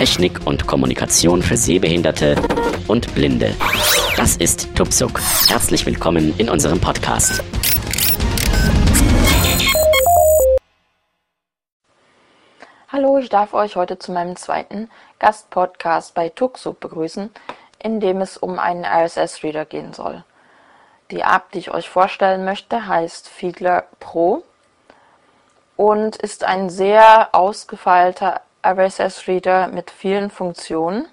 Technik und Kommunikation für Sehbehinderte und Blinde. Das ist Tupsuk. Herzlich willkommen in unserem Podcast. Hallo, ich darf euch heute zu meinem zweiten Gastpodcast bei Tuxuk begrüßen, in dem es um einen RSS-Reader gehen soll. Die App, die ich euch vorstellen möchte, heißt Fiedler Pro und ist ein sehr ausgefeilter RSS-Reader mit vielen Funktionen.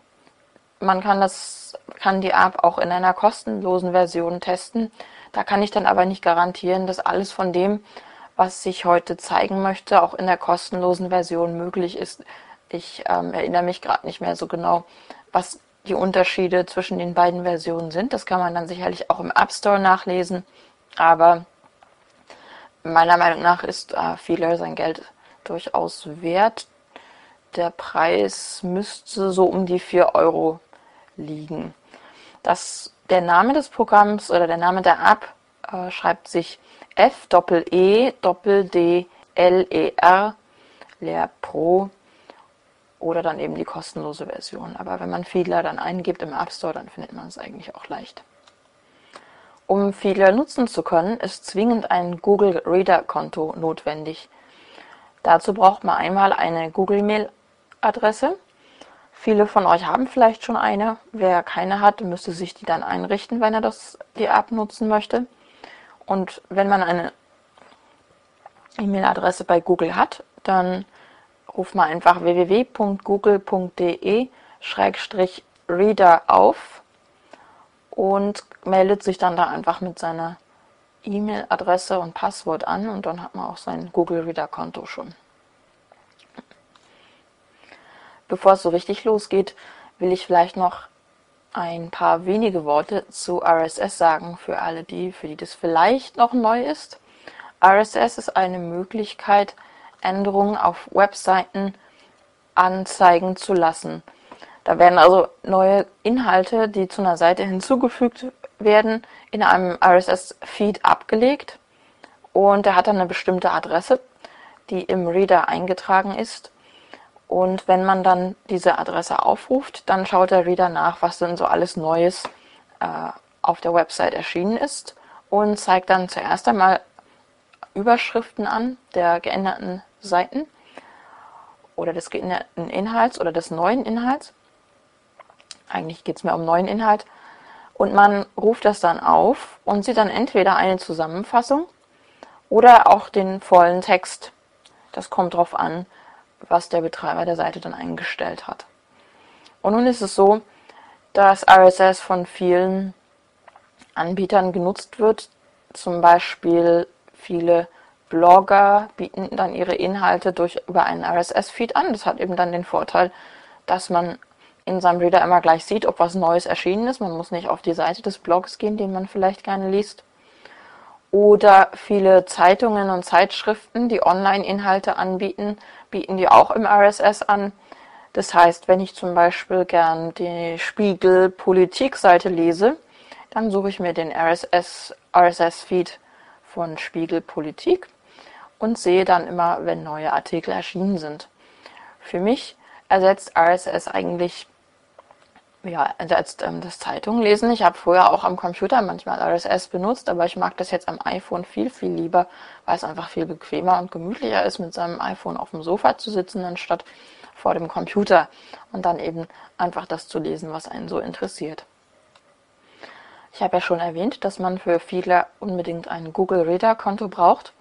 Man kann, das, kann die App auch in einer kostenlosen Version testen. Da kann ich dann aber nicht garantieren, dass alles von dem, was ich heute zeigen möchte, auch in der kostenlosen Version möglich ist. Ich ähm, erinnere mich gerade nicht mehr so genau, was die Unterschiede zwischen den beiden Versionen sind. Das kann man dann sicherlich auch im App Store nachlesen. Aber meiner Meinung nach ist äh, Feeler sein Geld durchaus wert. Der Preis müsste so um die 4 Euro liegen. Das, der Name des Programms oder der Name der App äh, schreibt sich F Doppel E Doppel D L E R Lehr Pro oder dann eben die kostenlose Version. Aber wenn man Fiedler dann eingibt im App Store, dann findet man es eigentlich auch leicht. Um Fiedler nutzen zu können, ist zwingend ein Google Reader Konto notwendig. Dazu braucht man einmal eine Google Mail Adresse. Viele von euch haben vielleicht schon eine. Wer keine hat, müsste sich die dann einrichten, wenn er das, die App nutzen möchte. Und wenn man eine E-Mail-Adresse bei Google hat, dann ruft man einfach www.google.de-reader auf und meldet sich dann da einfach mit seiner E-Mail-Adresse und Passwort an und dann hat man auch sein Google Reader Konto schon. Bevor es so richtig losgeht, will ich vielleicht noch ein paar wenige Worte zu RSS sagen für alle die, für die das vielleicht noch neu ist. RSS ist eine Möglichkeit, Änderungen auf Webseiten anzeigen zu lassen. Da werden also neue Inhalte, die zu einer Seite hinzugefügt werden, in einem RSS-Feed abgelegt und der hat dann eine bestimmte Adresse, die im Reader eingetragen ist und wenn man dann diese Adresse aufruft, dann schaut der Reader nach, was denn so alles Neues äh, auf der Website erschienen ist und zeigt dann zuerst einmal Überschriften an der geänderten Seiten oder des geänderten Inhalts oder des neuen Inhalts. Eigentlich geht es mir um neuen Inhalt. Und man ruft das dann auf und sieht dann entweder eine Zusammenfassung oder auch den vollen Text. Das kommt drauf an, was der Betreiber der Seite dann eingestellt hat. Und nun ist es so, dass RSS von vielen Anbietern genutzt wird. Zum Beispiel viele Blogger bieten dann ihre Inhalte durch, über einen RSS-Feed an. Das hat eben dann den Vorteil, dass man in seinem Reader immer gleich sieht, ob was Neues erschienen ist. Man muss nicht auf die Seite des Blogs gehen, den man vielleicht gerne liest. Oder viele Zeitungen und Zeitschriften, die Online-Inhalte anbieten, bieten die auch im RSS an. Das heißt, wenn ich zum Beispiel gern die Spiegel Politik-Seite lese, dann suche ich mir den RSS, RSS-Feed von Spiegel Politik und sehe dann immer, wenn neue Artikel erschienen sind. Für mich ersetzt RSS eigentlich ja, ersetzt ähm, das Zeitung lesen. Ich habe früher auch am Computer manchmal RSS benutzt, aber ich mag das jetzt am iPhone viel, viel lieber, weil es einfach viel bequemer und gemütlicher ist, mit seinem iPhone auf dem Sofa zu sitzen, anstatt vor dem Computer und dann eben einfach das zu lesen, was einen so interessiert. Ich habe ja schon erwähnt, dass man für viele unbedingt ein Google Reader Konto braucht.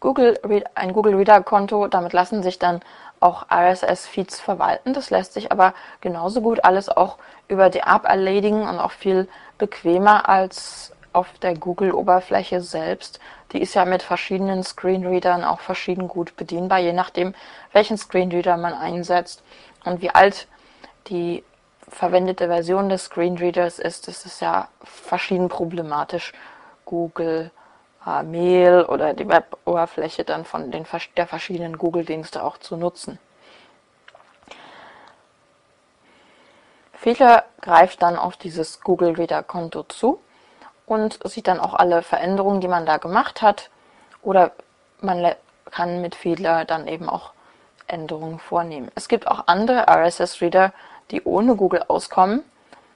Google, ein Google Reader Konto, damit lassen sich dann auch RSS-Feeds verwalten. Das lässt sich aber genauso gut alles auch über die App erledigen und auch viel bequemer als auf der Google-Oberfläche selbst. Die ist ja mit verschiedenen Screenreadern auch verschieden gut bedienbar, je nachdem, welchen Screenreader man einsetzt und wie alt die verwendete Version des Screenreaders ist. Das ist ja verschieden problematisch. Google Mail oder die Web-Oberfläche dann von den der verschiedenen Google-Dienste auch zu nutzen. Fehler greift dann auf dieses Google Reader Konto zu und sieht dann auch alle Veränderungen, die man da gemacht hat. Oder man kann mit Fehler dann eben auch Änderungen vornehmen. Es gibt auch andere RSS-Reader, die ohne Google auskommen.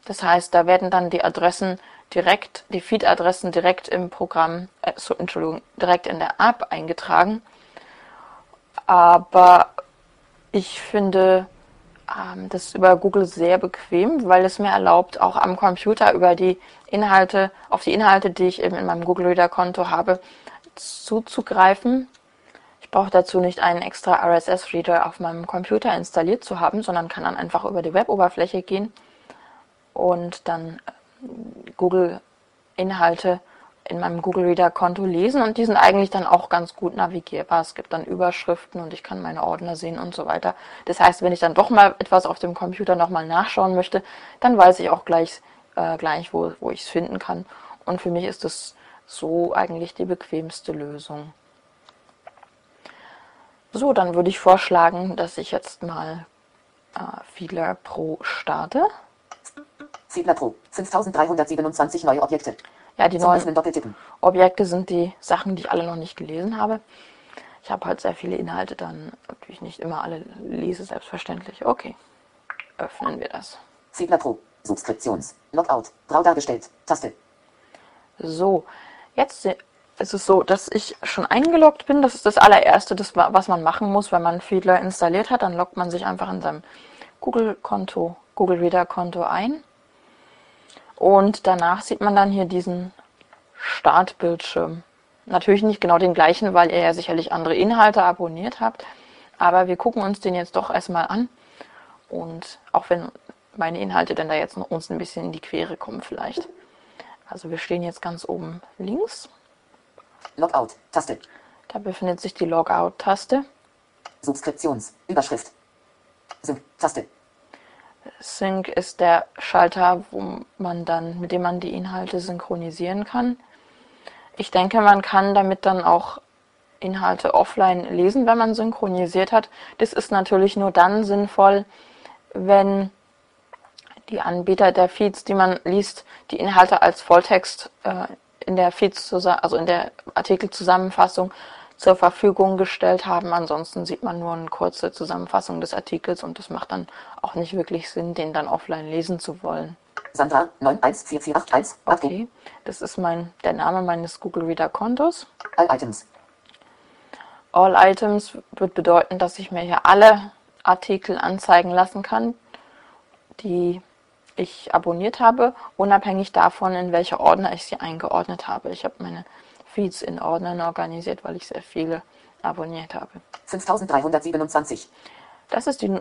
Das heißt, da werden dann die Adressen direkt, die Feed-Adressen direkt im Programm, äh, so, Entschuldigung, direkt in der App eingetragen. Aber ich finde ähm, das über Google sehr bequem, weil es mir erlaubt, auch am Computer über die Inhalte, auf die Inhalte, die ich eben in meinem Google Reader Konto habe, zuzugreifen. Ich brauche dazu nicht einen extra RSS-Reader auf meinem Computer installiert zu haben, sondern kann dann einfach über die Web-Oberfläche gehen und dann äh, Google-Inhalte in meinem Google Reader Konto lesen und die sind eigentlich dann auch ganz gut navigierbar. Es gibt dann Überschriften und ich kann meine Ordner sehen und so weiter. Das heißt, wenn ich dann doch mal etwas auf dem Computer nochmal nachschauen möchte, dann weiß ich auch gleich, äh, gleich wo, wo ich es finden kann. Und für mich ist das so eigentlich die bequemste Lösung. So, dann würde ich vorschlagen, dass ich jetzt mal äh, Fiedler Pro starte. Fiedler Pro, 5327 neue Objekte. Ja, die neuen Objekte sind die Sachen, die ich alle noch nicht gelesen habe. Ich habe halt sehr viele Inhalte, dann natürlich nicht immer alle lese, selbstverständlich. Okay, öffnen wir das. Fiedler Pro, Subskriptions, Logout, grau dargestellt, Taste. So, jetzt ist es so, dass ich schon eingeloggt bin. Das ist das allererste, das, was man machen muss, wenn man Fiedler installiert hat. Dann loggt man sich einfach in seinem Google-Konto, Google Reader-Konto ein. Und danach sieht man dann hier diesen Startbildschirm. Natürlich nicht genau den gleichen, weil ihr ja sicherlich andere Inhalte abonniert habt. Aber wir gucken uns den jetzt doch erstmal an. Und auch wenn meine Inhalte dann da jetzt noch uns ein bisschen in die Quere kommen vielleicht. Also wir stehen jetzt ganz oben links. Logout, Taste. Da befindet sich die Logout-Taste. Subskriptions, Überschrift. Sync, ist der Schalter, wo man dann, mit dem man die Inhalte synchronisieren kann. Ich denke, man kann damit dann auch Inhalte offline lesen, wenn man synchronisiert hat. Das ist natürlich nur dann sinnvoll, wenn die Anbieter der Feeds, die man liest, die Inhalte als Volltext äh, in der Feeds, also in der Artikelzusammenfassung zur Verfügung gestellt haben. Ansonsten sieht man nur eine kurze Zusammenfassung des Artikels und das macht dann auch nicht wirklich Sinn, den dann offline lesen zu wollen. Sandra 914481. Okay, das ist mein, der Name meines Google Reader Kontos. All Items. All Items wird bedeuten, dass ich mir hier alle Artikel anzeigen lassen kann, die ich abonniert habe, unabhängig davon, in welcher Ordner ich sie eingeordnet habe. Ich habe meine Feeds in Ordnern organisiert, weil ich sehr viele abonniert habe. 5327. Das ist die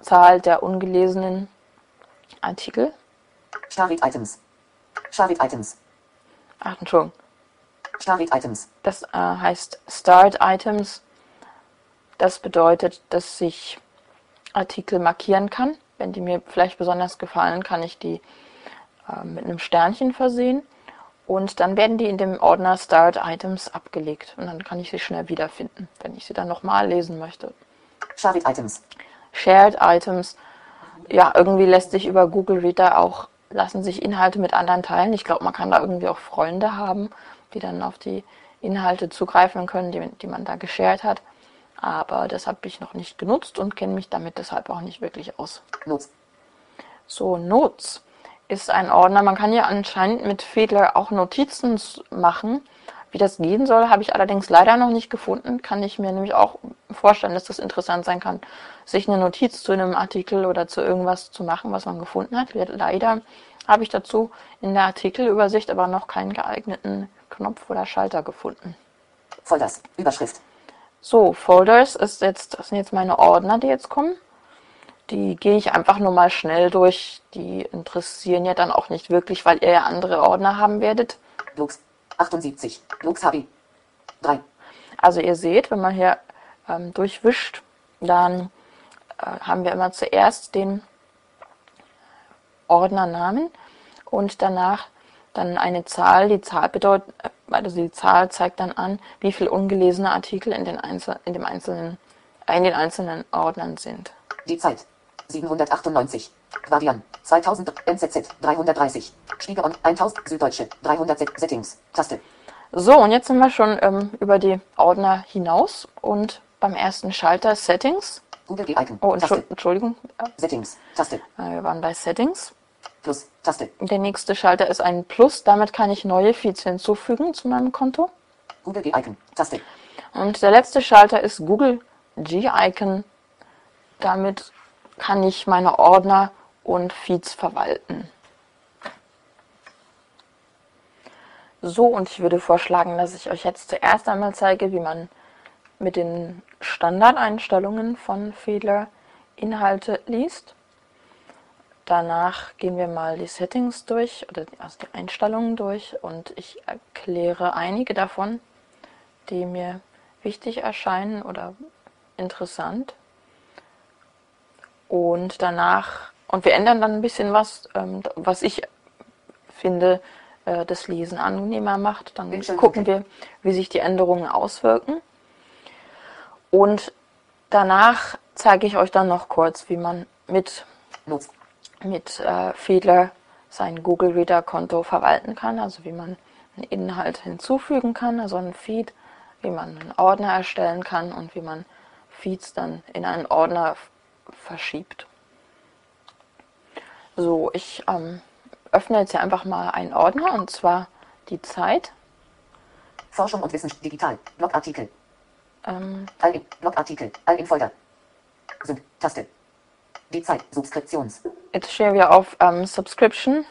Zahl der ungelesenen Artikel. Start Items. Start Items. Ach, Entschuldigung. Start Items. Das äh, heißt Start Items. Das bedeutet, dass ich Artikel markieren kann. Wenn die mir vielleicht besonders gefallen, kann ich die äh, mit einem Sternchen versehen. Und dann werden die in dem Ordner Start Items abgelegt. Und dann kann ich sie schnell wiederfinden, wenn ich sie dann nochmal lesen möchte. Shared Items. Shared Items. Ja, irgendwie lässt sich über Google Reader auch, lassen sich Inhalte mit anderen teilen. Ich glaube, man kann da irgendwie auch Freunde haben, die dann auf die Inhalte zugreifen können, die, die man da geshared hat. Aber das habe ich noch nicht genutzt und kenne mich damit deshalb auch nicht wirklich aus. Notes. So, Notes ist ein Ordner. Man kann ja anscheinend mit Fiedler auch Notizen machen. Wie das gehen soll, habe ich allerdings leider noch nicht gefunden. Kann ich mir nämlich auch vorstellen, dass das interessant sein kann, sich eine Notiz zu einem Artikel oder zu irgendwas zu machen, was man gefunden hat. Leider habe ich dazu in der Artikelübersicht aber noch keinen geeigneten Knopf oder Schalter gefunden. Folders, Überschrift. So, Folders ist jetzt, das sind jetzt meine Ordner, die jetzt kommen. Die gehe ich einfach nur mal schnell durch. Die interessieren ja dann auch nicht wirklich, weil ihr ja andere Ordner haben werdet. Lux 78. Lux HB 3. Also ihr seht, wenn man hier ähm, durchwischt, dann äh, haben wir immer zuerst den Ordnernamen und danach dann eine Zahl. Die Zahl bedeutet, äh, also die Zahl zeigt dann an, wie viele ungelesene Artikel in den, Einzel in dem einzelnen, in den einzelnen Ordnern sind. Die Zeit 798. Guardian 2000 NZZ 330. Spiegel und 1000 Süddeutsche 300 Settings Taste. So, und jetzt sind wir schon ähm, über die Ordner hinaus und beim ersten Schalter Settings. Google G-Icon. Oh, Taste. Entschuldigung, äh, Settings. Taste. wir waren bei Settings. Plus. Taste. Der nächste Schalter ist ein Plus. Damit kann ich neue Feeds hinzufügen zu meinem Konto. Google G-Icon. Taste. Und der letzte Schalter ist Google G-Icon. Damit kann ich meine Ordner und Feeds verwalten. So, und ich würde vorschlagen, dass ich euch jetzt zuerst einmal zeige, wie man mit den Standardeinstellungen von Fiedler Inhalte liest. Danach gehen wir mal die Settings durch oder also die Einstellungen durch und ich erkläre einige davon, die mir wichtig erscheinen oder interessant. Und danach, und wir ändern dann ein bisschen was, ähm, was ich finde, äh, das Lesen angenehmer macht. Dann gucken wir, wie sich die Änderungen auswirken. Und danach zeige ich euch dann noch kurz, wie man mit mit äh, Fiedler sein Google Reader Konto verwalten kann, also wie man einen Inhalt hinzufügen kann, also einen Feed, wie man einen Ordner erstellen kann und wie man Feeds dann in einen Ordner verschiebt. So, ich ähm, öffne jetzt hier einfach mal einen Ordner und zwar die Zeit. Forschung und Wissen. Digital. Blogartikel. Ähm, All in. Blogartikel. All in Folder. Sync. Taste. Die Zeit. Subskriptions. jetzt stehen wir auf ähm, Subscription,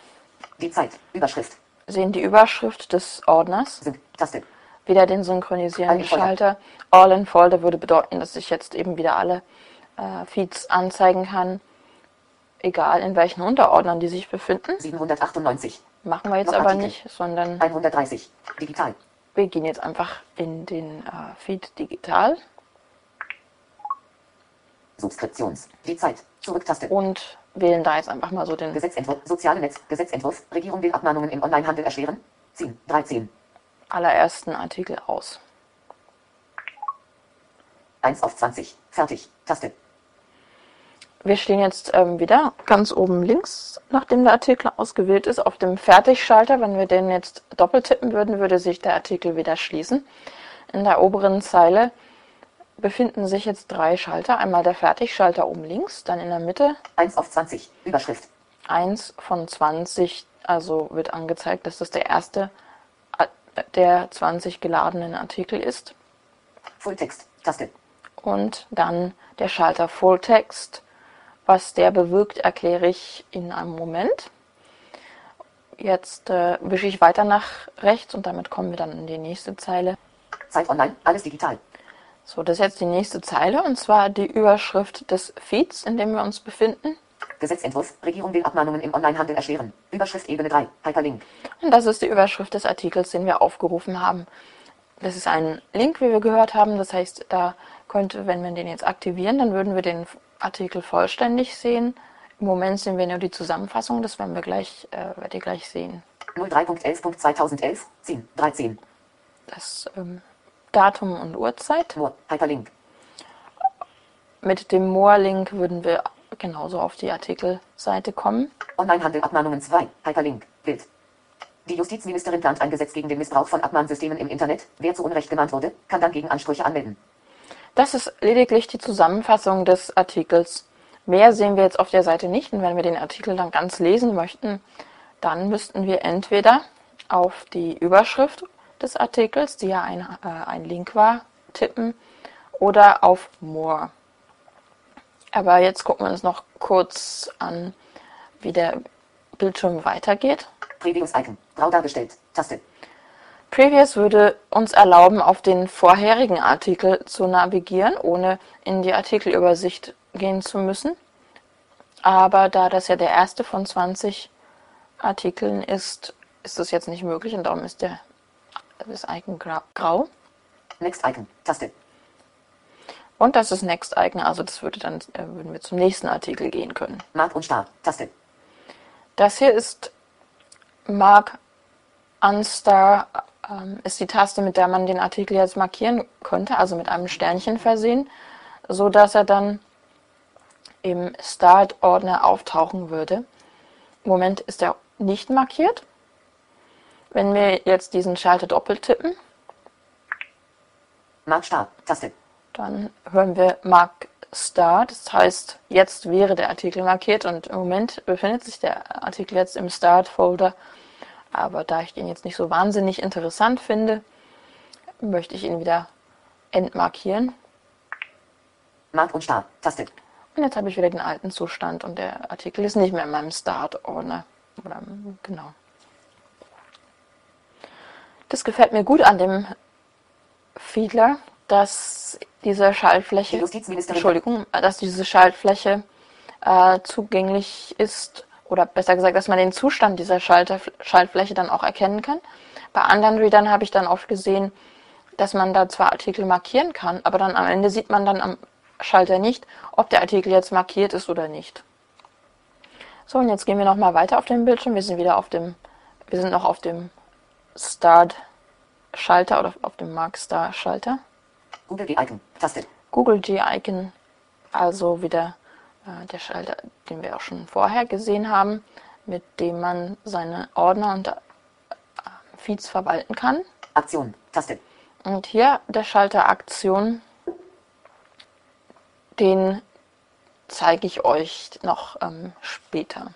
Die Zeit. Überschrift. sehen die Überschrift des Ordners. Sync. Taste. wieder den synchronisierenden All. Schalter. All in Folder würde bedeuten, dass ich jetzt eben wieder alle äh, Feeds anzeigen kann, egal in welchen Unterordnern die sich befinden. 798. Machen wir jetzt Noch aber Artikel. nicht, sondern 130. Digital. wir gehen jetzt einfach in den äh, Feed digital Subskriptions. Die Zeit. Zurücktaste. und wählen da jetzt einfach mal so den Gesetzentwurf. Soziale Netz. Gesetzentwurf. Regierung will Abmahnungen im Onlinehandel erschweren. 10. 13. allerersten Artikel aus. 1 auf 20. Fertig. Taste. Wir stehen jetzt ähm, wieder ganz oben links, nachdem der Artikel ausgewählt ist, auf dem Fertigschalter. Wenn wir den jetzt doppelt tippen würden, würde sich der Artikel wieder schließen. In der oberen Zeile befinden sich jetzt drei Schalter. Einmal der Fertigschalter oben links, dann in der Mitte 1 auf 20. Überschrift. 1 von 20, also wird angezeigt, dass das der erste der 20 geladenen Artikel ist. Fulltext. Taste. Und dann der Schalter Fulltext. Was der bewirkt, erkläre ich in einem Moment. Jetzt äh, wische ich weiter nach rechts und damit kommen wir dann in die nächste Zeile. Zeit online. Alles digital. So, das ist jetzt die nächste Zeile und zwar die Überschrift des Feeds, in dem wir uns befinden. Gesetzentwurf. Regierung will Abmahnungen im Onlinehandel erschweren. Überschrift Ebene 3. Hyperlink. Und das ist die Überschrift des Artikels, den wir aufgerufen haben. Das ist ein Link, wie wir gehört haben. Das heißt, da könnte, wenn wir den jetzt aktivieren, dann würden wir den Artikel vollständig sehen. Im Moment sehen wir nur die Zusammenfassung. Das werden wir gleich, äh, werdet ihr gleich sehen. 03.11.2011. 10. 13. Das ähm, Datum und Uhrzeit. Nur. Hyperlink. Mit dem More-Link würden wir genauso auf die Artikelseite kommen. Onlinehandel Abmahnungen 2. Hyperlink. Bild. Die Justizministerin plant ein Gesetz gegen den Missbrauch von Abmahnsystemen im Internet. Wer zu Unrecht gemahnt wurde, kann dann gegen Ansprüche anmelden. Das ist lediglich die Zusammenfassung des Artikels. Mehr sehen wir jetzt auf der Seite nicht. Und wenn wir den Artikel dann ganz lesen möchten, dann müssten wir entweder auf die Überschrift des Artikels, die ja ein, äh, ein Link war, tippen oder auf More. Aber jetzt gucken wir uns noch kurz an, wie der Bildschirm weitergeht. Previews-Icon. Grau dargestellt. Taste. Previous würde uns erlauben, auf den vorherigen Artikel zu navigieren, ohne in die Artikelübersicht gehen zu müssen. Aber da das ja der erste von 20 Artikeln ist, ist das jetzt nicht möglich und darum ist der, das Icon gra- grau. Next-Icon. Taste. Und das ist Next Icon, also das würde dann, äh, würden wir zum nächsten Artikel gehen können. Mark und Star. Taste. Das hier ist Mark Unstar, ähm, ist die Taste, mit der man den Artikel jetzt markieren könnte, also mit einem Sternchen versehen, so dass er dann im Start-Ordner auftauchen würde. Im Moment ist er nicht markiert. Wenn wir jetzt diesen Schalter doppelt tippen, Mark Star. Taste. dann hören wir Mark Start. Das heißt, jetzt wäre der Artikel markiert und im Moment befindet sich der Artikel jetzt im Start-Folder. Aber da ich den jetzt nicht so wahnsinnig interessant finde, möchte ich ihn wieder entmarkieren. Mark und Star. Taste. Und jetzt habe ich wieder den alten Zustand und der Artikel ist nicht mehr in meinem Start-Ordner. Oder, genau. Das gefällt mir gut an dem Fiedler, dass diese Schaltfläche, Die Entschuldigung, dass diese Schaltfläche äh, zugänglich ist oder besser gesagt, dass man den Zustand dieser Schalter, Schaltfläche dann auch erkennen kann. Bei anderen Readern habe ich dann oft gesehen, dass man da zwar Artikel markieren kann, aber dann am Ende sieht man dann am Schalter nicht, ob der Artikel jetzt markiert ist oder nicht. So, und jetzt gehen wir nochmal weiter auf dem Bildschirm. Wir sind wieder auf dem, wir sind noch auf dem Start-Schalter oder auf dem Mark-Star-Schalter. Google G-Icon. Taste. Google G-Icon, also wieder der Schalter, den wir auch schon vorher gesehen haben, mit dem man seine Ordner und äh, Feeds verwalten kann. Aktion. Taste. Und hier der Schalter Aktion, den zeige ich euch noch ähm, später.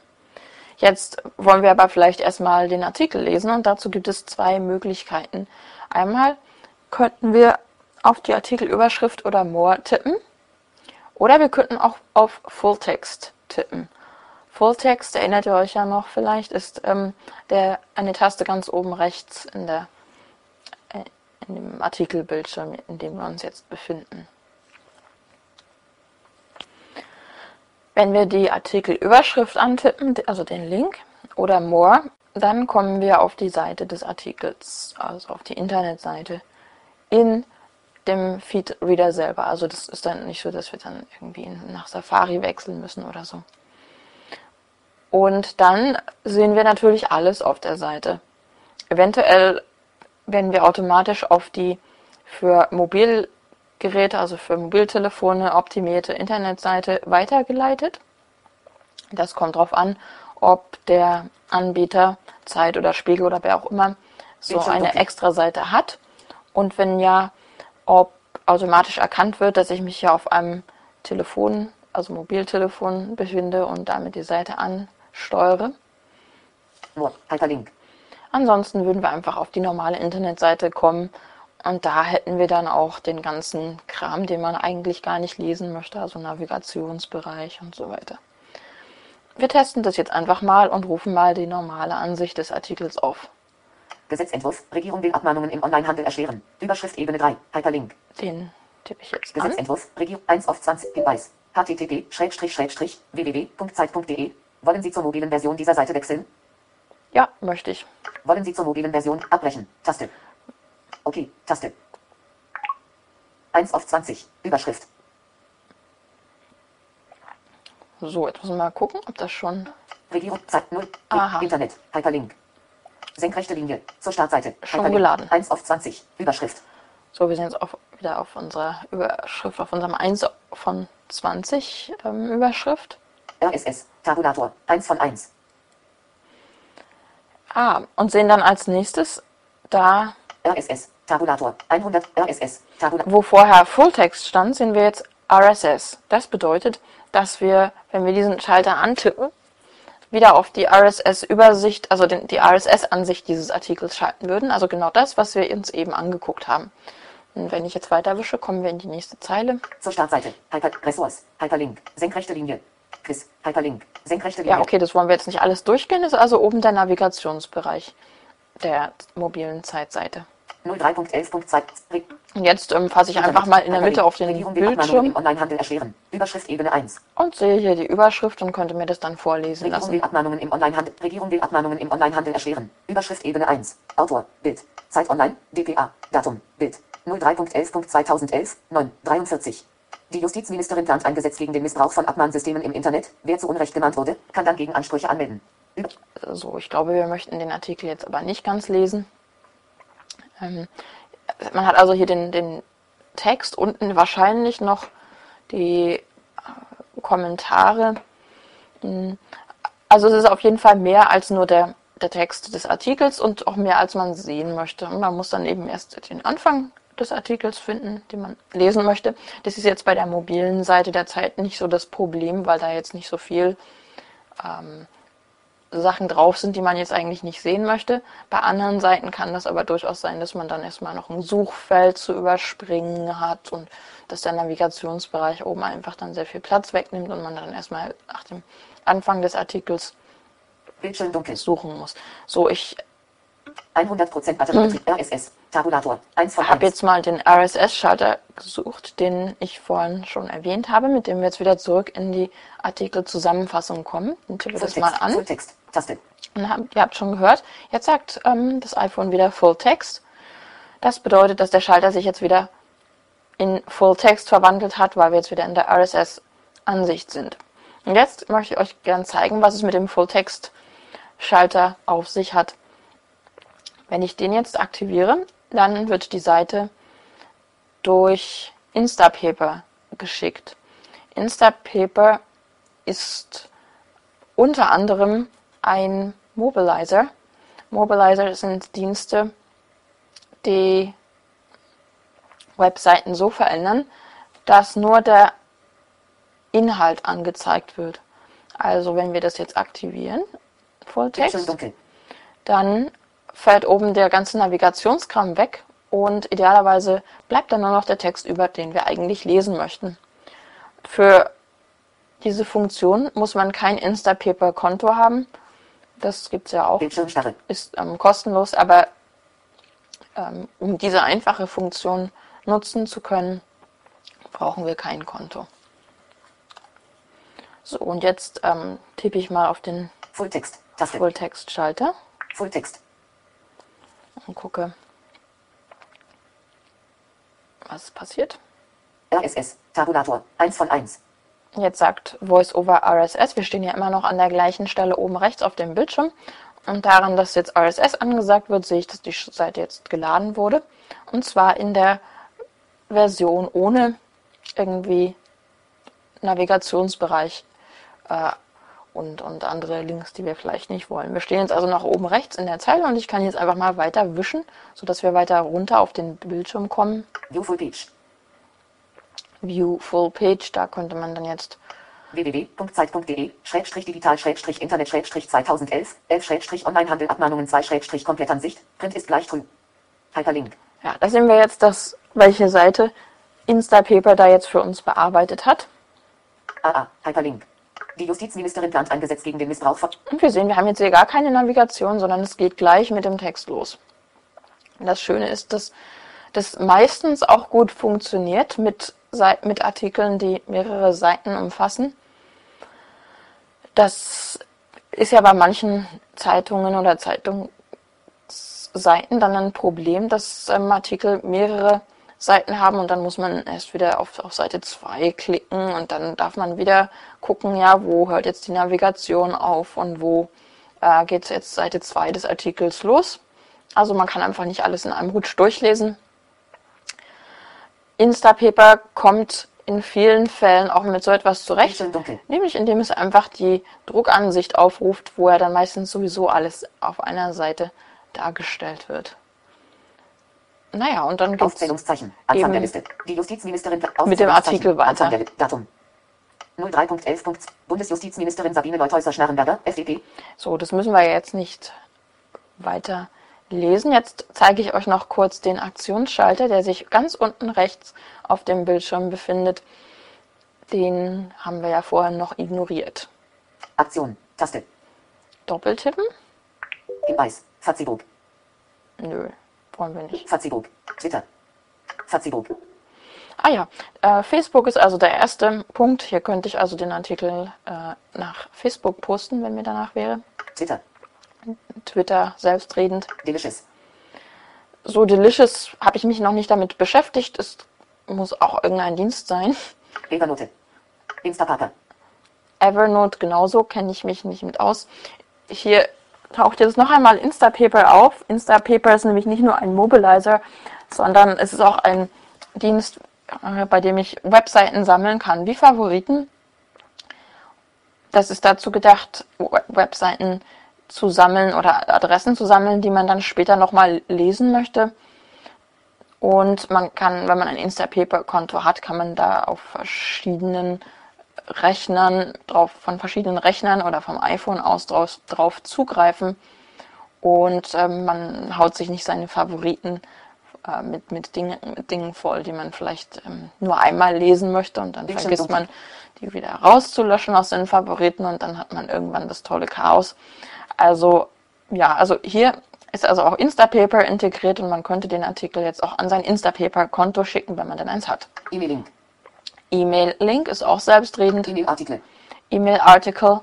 Jetzt wollen wir aber vielleicht erstmal den Artikel lesen und dazu gibt es zwei Möglichkeiten. Einmal könnten wir auf die Artikelüberschrift oder More tippen oder wir könnten auch auf Fulltext tippen. Fulltext, erinnert ihr euch ja noch vielleicht, ist ähm, der, eine Taste ganz oben rechts in, der, äh, in dem Artikelbildschirm, in dem wir uns jetzt befinden. Wenn wir die Artikelüberschrift antippen, also den Link oder More, dann kommen wir auf die Seite des Artikels, also auf die Internetseite in dem Feedreader selber. Also das ist dann nicht so, dass wir dann irgendwie nach Safari wechseln müssen oder so. Und dann sehen wir natürlich alles auf der Seite. Eventuell werden wir automatisch auf die für Mobilgeräte, also für Mobiltelefone optimierte Internetseite weitergeleitet. Das kommt darauf an, ob der Anbieter Zeit oder Spiegel oder wer auch immer so eine extra Seite hat. Und wenn ja, ob automatisch erkannt wird, dass ich mich hier auf einem Telefon, also Mobiltelefon befinde und damit die Seite ansteuere. More. Hyperlink. Ansonsten würden wir einfach auf die normale Internetseite kommen und da hätten wir dann auch den ganzen Kram, den man eigentlich gar nicht lesen möchte, also Navigationsbereich und so weiter. Wir testen das jetzt einfach mal und rufen mal die normale Ansicht des Artikels auf. Gesetzentwurf. Regierung will Abmahnungen im Onlinehandel erschweren. Überschrift Ebene 3. Hyperlink. Den tippe ich jetzt an. Gesetzentwurf. Regierung 1 auf 20. Hinweis. http www.zeit.de. Wollen Sie zur mobilen Version dieser Seite wechseln? Ja, möchte ich. Wollen Sie zur mobilen Version abbrechen? Taste. Okay. Taste. 1 auf 20. Überschrift. So, jetzt müssen wir mal gucken, ob das schon. Regierung Zeit 0. Aha. Internet. Hyperlink. Senkrechte Linie. Zur Startseite. Schon geladen. 1 auf 20. Überschrift. So, wir sind jetzt auf, wieder auf unserer Überschrift, auf unserem 1 von 20 ähm, Überschrift. RSS. Tabulator. 1 von 1. Ah, und sehen dann als nächstes da, RSS. Tabulator. 100. RSS. Tabulator. wo vorher Fulltext stand, sehen wir jetzt RSS. Das bedeutet, dass wir, wenn wir diesen Schalter antippen, wieder auf die RSS-Übersicht, also den, die RSS-Ansicht dieses Artikels schalten würden. Also genau das, was wir uns eben angeguckt haben. Und wenn ich jetzt weiterwische, kommen wir in die nächste Zeile. Zur Startseite. Hyper Ressource. Hyperlink. Senkrechte Linie. Quiz. Hyperlink. Senkrechte Linie. Ja, okay, das wollen wir jetzt nicht alles durchgehen. Das ist also oben der Navigationsbereich der mobilen Zeitseite. 03.11.2. Re- Und jetzt ähm, fasse ich einfach mal in der Mitte auf den Regierung will Abmahnungen Bildschirm im Onlinehandel erschweren. Überschrift Ebene 1. und sehe hier die Überschrift und könnte mir das dann vorlesen Regierung lassen. will Abmahnungen im Onlinehandel. Regierung will Abmahnungen im Onlinehandel erschweren. Überschrift Ebene 1. Autor. Bild. Zeit Online. dpa. Datum. Bild. 03.11.2011. 9.43. Die Justizministerin plant ein Gesetz gegen den Missbrauch von Abmahnsystemen im Internet. Wer zu Unrecht gemahnt wurde, kann dann gegen Ansprüche anmelden. So, ich glaube, wir möchten den Artikel jetzt aber nicht ganz lesen. Ähm, man hat also hier den, den Text, unten wahrscheinlich noch die äh, Kommentare. Mm, Also es ist auf jeden Fall mehr als nur der, der Text des Artikels und auch mehr als man sehen möchte. Und man muss dann eben erst den Anfang des Artikels finden, den man lesen möchte. Das ist jetzt bei der mobilen Seite der Zeit nicht so das Problem, weil da jetzt nicht so viel ähm, Sachen drauf sind, die man jetzt eigentlich nicht sehen möchte. Bei anderen Seiten kann das aber durchaus sein, dass man dann erstmal noch ein Suchfeld zu überspringen hat und dass der Navigationsbereich oben einfach dann sehr viel Platz wegnimmt und man dann erstmal nach dem Anfang des Artikels Bildschirm dunkel. suchen muss. So, ich 100% Batteriebetrieb. RSS. Tabulator. 1 von habe 1. jetzt mal den RSS-Schalter gesucht, den ich vorhin schon erwähnt habe, mit dem wir jetzt wieder zurück in die Artikelzusammenfassung kommen. Dann tippe das mal Fulltext. an. Fulltext. Taste. Und habt, ihr habt schon gehört, jetzt sagt ähm, das iPhone wieder Full Text. Das bedeutet, dass der Schalter sich jetzt wieder in Full Text verwandelt hat, weil wir jetzt wieder in der RSS-Ansicht sind. Und jetzt möchte ich euch gerne zeigen, was es mit dem Full Text Schalter auf sich hat. Wenn ich den jetzt aktiviere, dann wird die Seite durch Instapaper geschickt. Instapaper ist unter anderem ein Mobilizer. Mobilizer sind Dienste, die Webseiten so verändern, dass nur der Inhalt angezeigt wird. Also wenn wir das jetzt aktivieren, dunkel. dann fällt oben der ganze Navigationskram weg und idealerweise bleibt dann nur noch der Text über, den wir eigentlich lesen möchten. Für diese Funktion muss man kein Instapaper-Konto haben. Das gibt's ja auch, ist ähm, kostenlos, aber ähm, um diese einfache Funktion nutzen zu können, brauchen wir kein Konto. So, und jetzt ähm, tippe ich mal auf den Fulltext. Taste. Volltextschalter Fulltext. und gucke, was passiert. RSS. Tabulator. 1 von 1. Jetzt sagt VoiceOver RSS, wir stehen ja immer noch an der gleichen Stelle oben rechts auf dem Bildschirm. Und daran, dass jetzt RSS angesagt wird, sehe ich, dass die Seite jetzt geladen wurde. Und zwar in der Version ohne irgendwie Navigationsbereich äh, und, und andere Links, die wir vielleicht nicht wollen. Wir stehen jetzt also noch oben rechts in der Zeile und ich kann jetzt einfach mal weiter wischen, sodass wir weiter runter auf den Bildschirm kommen. Full Page. View Full Page, da könnte man dann jetzt www.zeit.de Schrägstrich digital Schrägstrich Internet Schrägstrich 2011 11 Schrägstrich Onlinehandel Abmahnungen 2 Schrägstrich Komplettansicht Print ist gleich true. Hyperlink. Ja, da sehen wir jetzt, dass welche Seite Instapaper da jetzt für uns bearbeitet hat. AA Hyperlink. Die Justizministerin plant ein Gesetz gegen den Missbrauch von Und wir sehen, wir haben jetzt hier gar keine Navigation, sondern es geht gleich mit dem Text los. Und das Schöne ist, dass das meistens auch gut funktioniert mit, mit Artikeln, die mehrere Seiten umfassen. Das ist ja bei manchen Zeitungen oder Zeitungsseiten dann ein Problem, dass ähm, Artikel mehrere Seiten haben und dann muss man erst wieder auf, auf Seite 2 klicken und dann darf man wieder gucken, ja, wo hört jetzt die Navigation auf und wo äh, geht jetzt Seite 2 des Artikels los. Also man kann einfach nicht alles in einem Rutsch durchlesen. Instapaper kommt in vielen Fällen auch mit so etwas zurecht. Nämlich indem es einfach die Druckansicht aufruft, wo ja dann meistens sowieso alles auf einer Seite dargestellt wird. Naja, und dann geht's Aufzählungszeichen. Anfang der Liste. Die Justizministerin mit dem Artikel weiter. Anfang der Li- Datum. 03.11. Bundesjustizministerin Sabine Leuthäuser-Schnarrenberger, FDP. So, das müssen wir jetzt nicht weiter lesen. Jetzt zeige ich euch noch kurz den Aktionsschalter, der sich ganz unten rechts auf dem Bildschirm befindet. Den haben wir ja vorher noch ignoriert. Aktion. Taste. Doppeltippen? Hinweis. Facebook. Nö, wollen wir nicht. Facebook. Twitter. Facebook. Ah ja, äh, Facebook ist also der erste Punkt. Hier könnte ich also den Artikel äh, nach Facebook posten, wenn mir danach wäre. Twitter. Twitter selbstredend. Delicious. So Delicious habe ich mich noch nicht damit beschäftigt. Es muss auch irgendein Dienst sein. Evernote. Instapaper. Evernote genauso, kenne ich mich nicht mit aus. Hier taucht jetzt noch einmal Instapaper auf. Instapaper ist nämlich nicht nur ein Mobilizer, sondern es ist auch ein Dienst, äh, bei dem ich Webseiten sammeln kann, wie Favoriten. Das ist dazu gedacht, We- Webseiten zu sammeln oder Adressen zu sammeln, die man dann später nochmal lesen möchte. Und man kann, wenn man ein Instapaper-Konto hat, kann man da auf verschiedenen Rechnern, drauf, von verschiedenen Rechnern oder vom iPhone aus drauf, drauf zugreifen. Und ähm, man haut sich nicht seine Favoriten äh, mit, mit, Dinge, mit Dingen voll, die man vielleicht ähm, nur einmal lesen möchte und dann Bildschirm vergisst man, die wieder rauszulöschen aus den Favoriten und dann hat man irgendwann das tolle Chaos. Also ja, also hier ist also auch Instapaper integriert und man könnte den Artikel jetzt auch an sein Instapaper-Konto schicken, wenn man denn eins hat. E-Mail-Link. E-Mail-Link ist auch selbstredend. E-Mail-Artikel. E-Mail-Article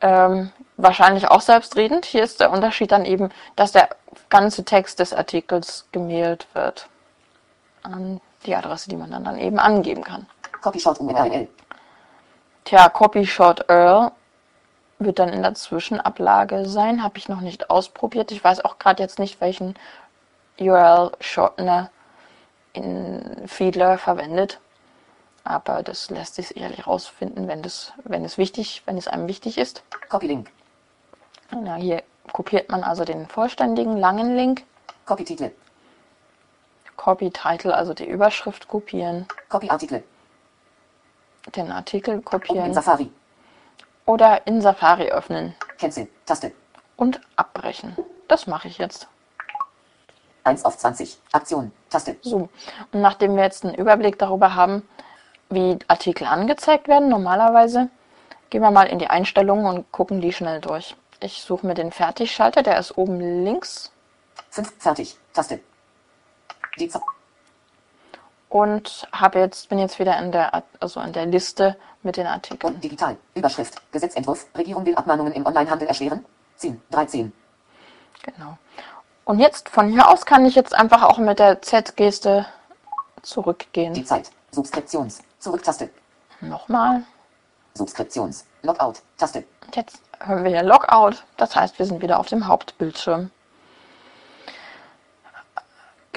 ähm, wahrscheinlich auch selbstredend. Hier ist der Unterschied dann eben, dass der ganze Text des Artikels gemailt wird an die Adresse, die man dann, dann eben angeben kann. Copy Short URL. Tja, Copy Short Earl wird dann in der Zwischenablage sein. Habe ich noch nicht ausprobiert. Ich weiß auch gerade jetzt nicht, welchen URL-Shortener in Feedler verwendet. Aber das lässt sich sicherlich rausfinden, wenn das, wenn es wichtig, wenn es einem wichtig ist. Copy Link. Na, hier kopiert man also den vollständigen langen Link. Copy Titel. Copy Title, also die Überschrift kopieren, Copy Artikel. den Artikel Und in kopieren Safari. Oder in Safari öffnen Cancel. Taste. und abbrechen. Das mache ich jetzt. 1 auf 20. Aktion. Taste. So, und nachdem wir jetzt einen Überblick darüber haben, wie Artikel angezeigt werden, normalerweise, gehen wir mal in die Einstellungen und gucken die schnell durch. Ich suche mir den Fertigschalter, der ist oben links 5. Fertig. Taste. Die und habe jetzt, bin jetzt wieder in der, also in der Liste mit den Artikeln. Unten digital. Überschrift. Gesetzentwurf. Regierung will Abmahnungen im Onlinehandel erschweren. 10. 13. Genau. Und jetzt von hier aus kann ich jetzt einfach auch mit der Z-Geste zurückgehen. Die Zeit. Subskriptions. Zurücktaste. Nochmal. Subskriptions. Logout. Taste. Und Jetzt hören wir hier Logout. Das heißt, wir sind wieder auf dem Hauptbildschirm.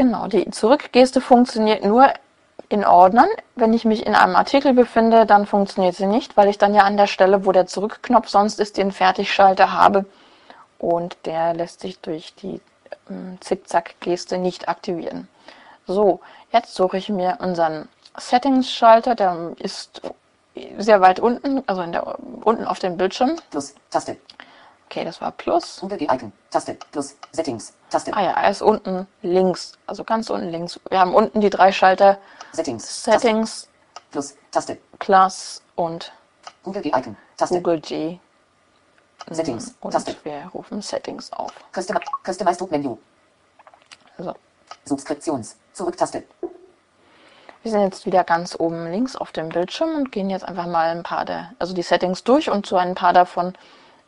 Genau, die Zurückgeste funktioniert nur in Ordnern. Wenn ich mich in einem Artikel befinde, dann funktioniert sie nicht, weil ich dann ja an der Stelle, wo der Zurückknopf sonst ist, den Fertigschalter habe. Und der lässt sich durch die ähm, Zickzack-Geste nicht aktivieren. So, jetzt suche ich mir unseren Settings-Schalter. Der ist sehr weit unten, also der, unten auf dem Bildschirm. Plus. Taste. Okay, das war Plus. Google die Icon. Taste. Plus. Settings. Taste. Ah ja, er ist unten links, also ganz unten links. Wir haben unten die drei Schalter Settings. Taste. Settings, Plus. Taste. Class und Google die Icon. Taste. Google G. Settings. Und Taste. wir rufen Settings auf. Custom Customize Menü. Also, Subskriptions. Zurücktaste. wir sind jetzt wieder ganz oben links auf dem Bildschirm und gehen jetzt einfach mal ein paar der, also die Settings durch und zu ein paar davon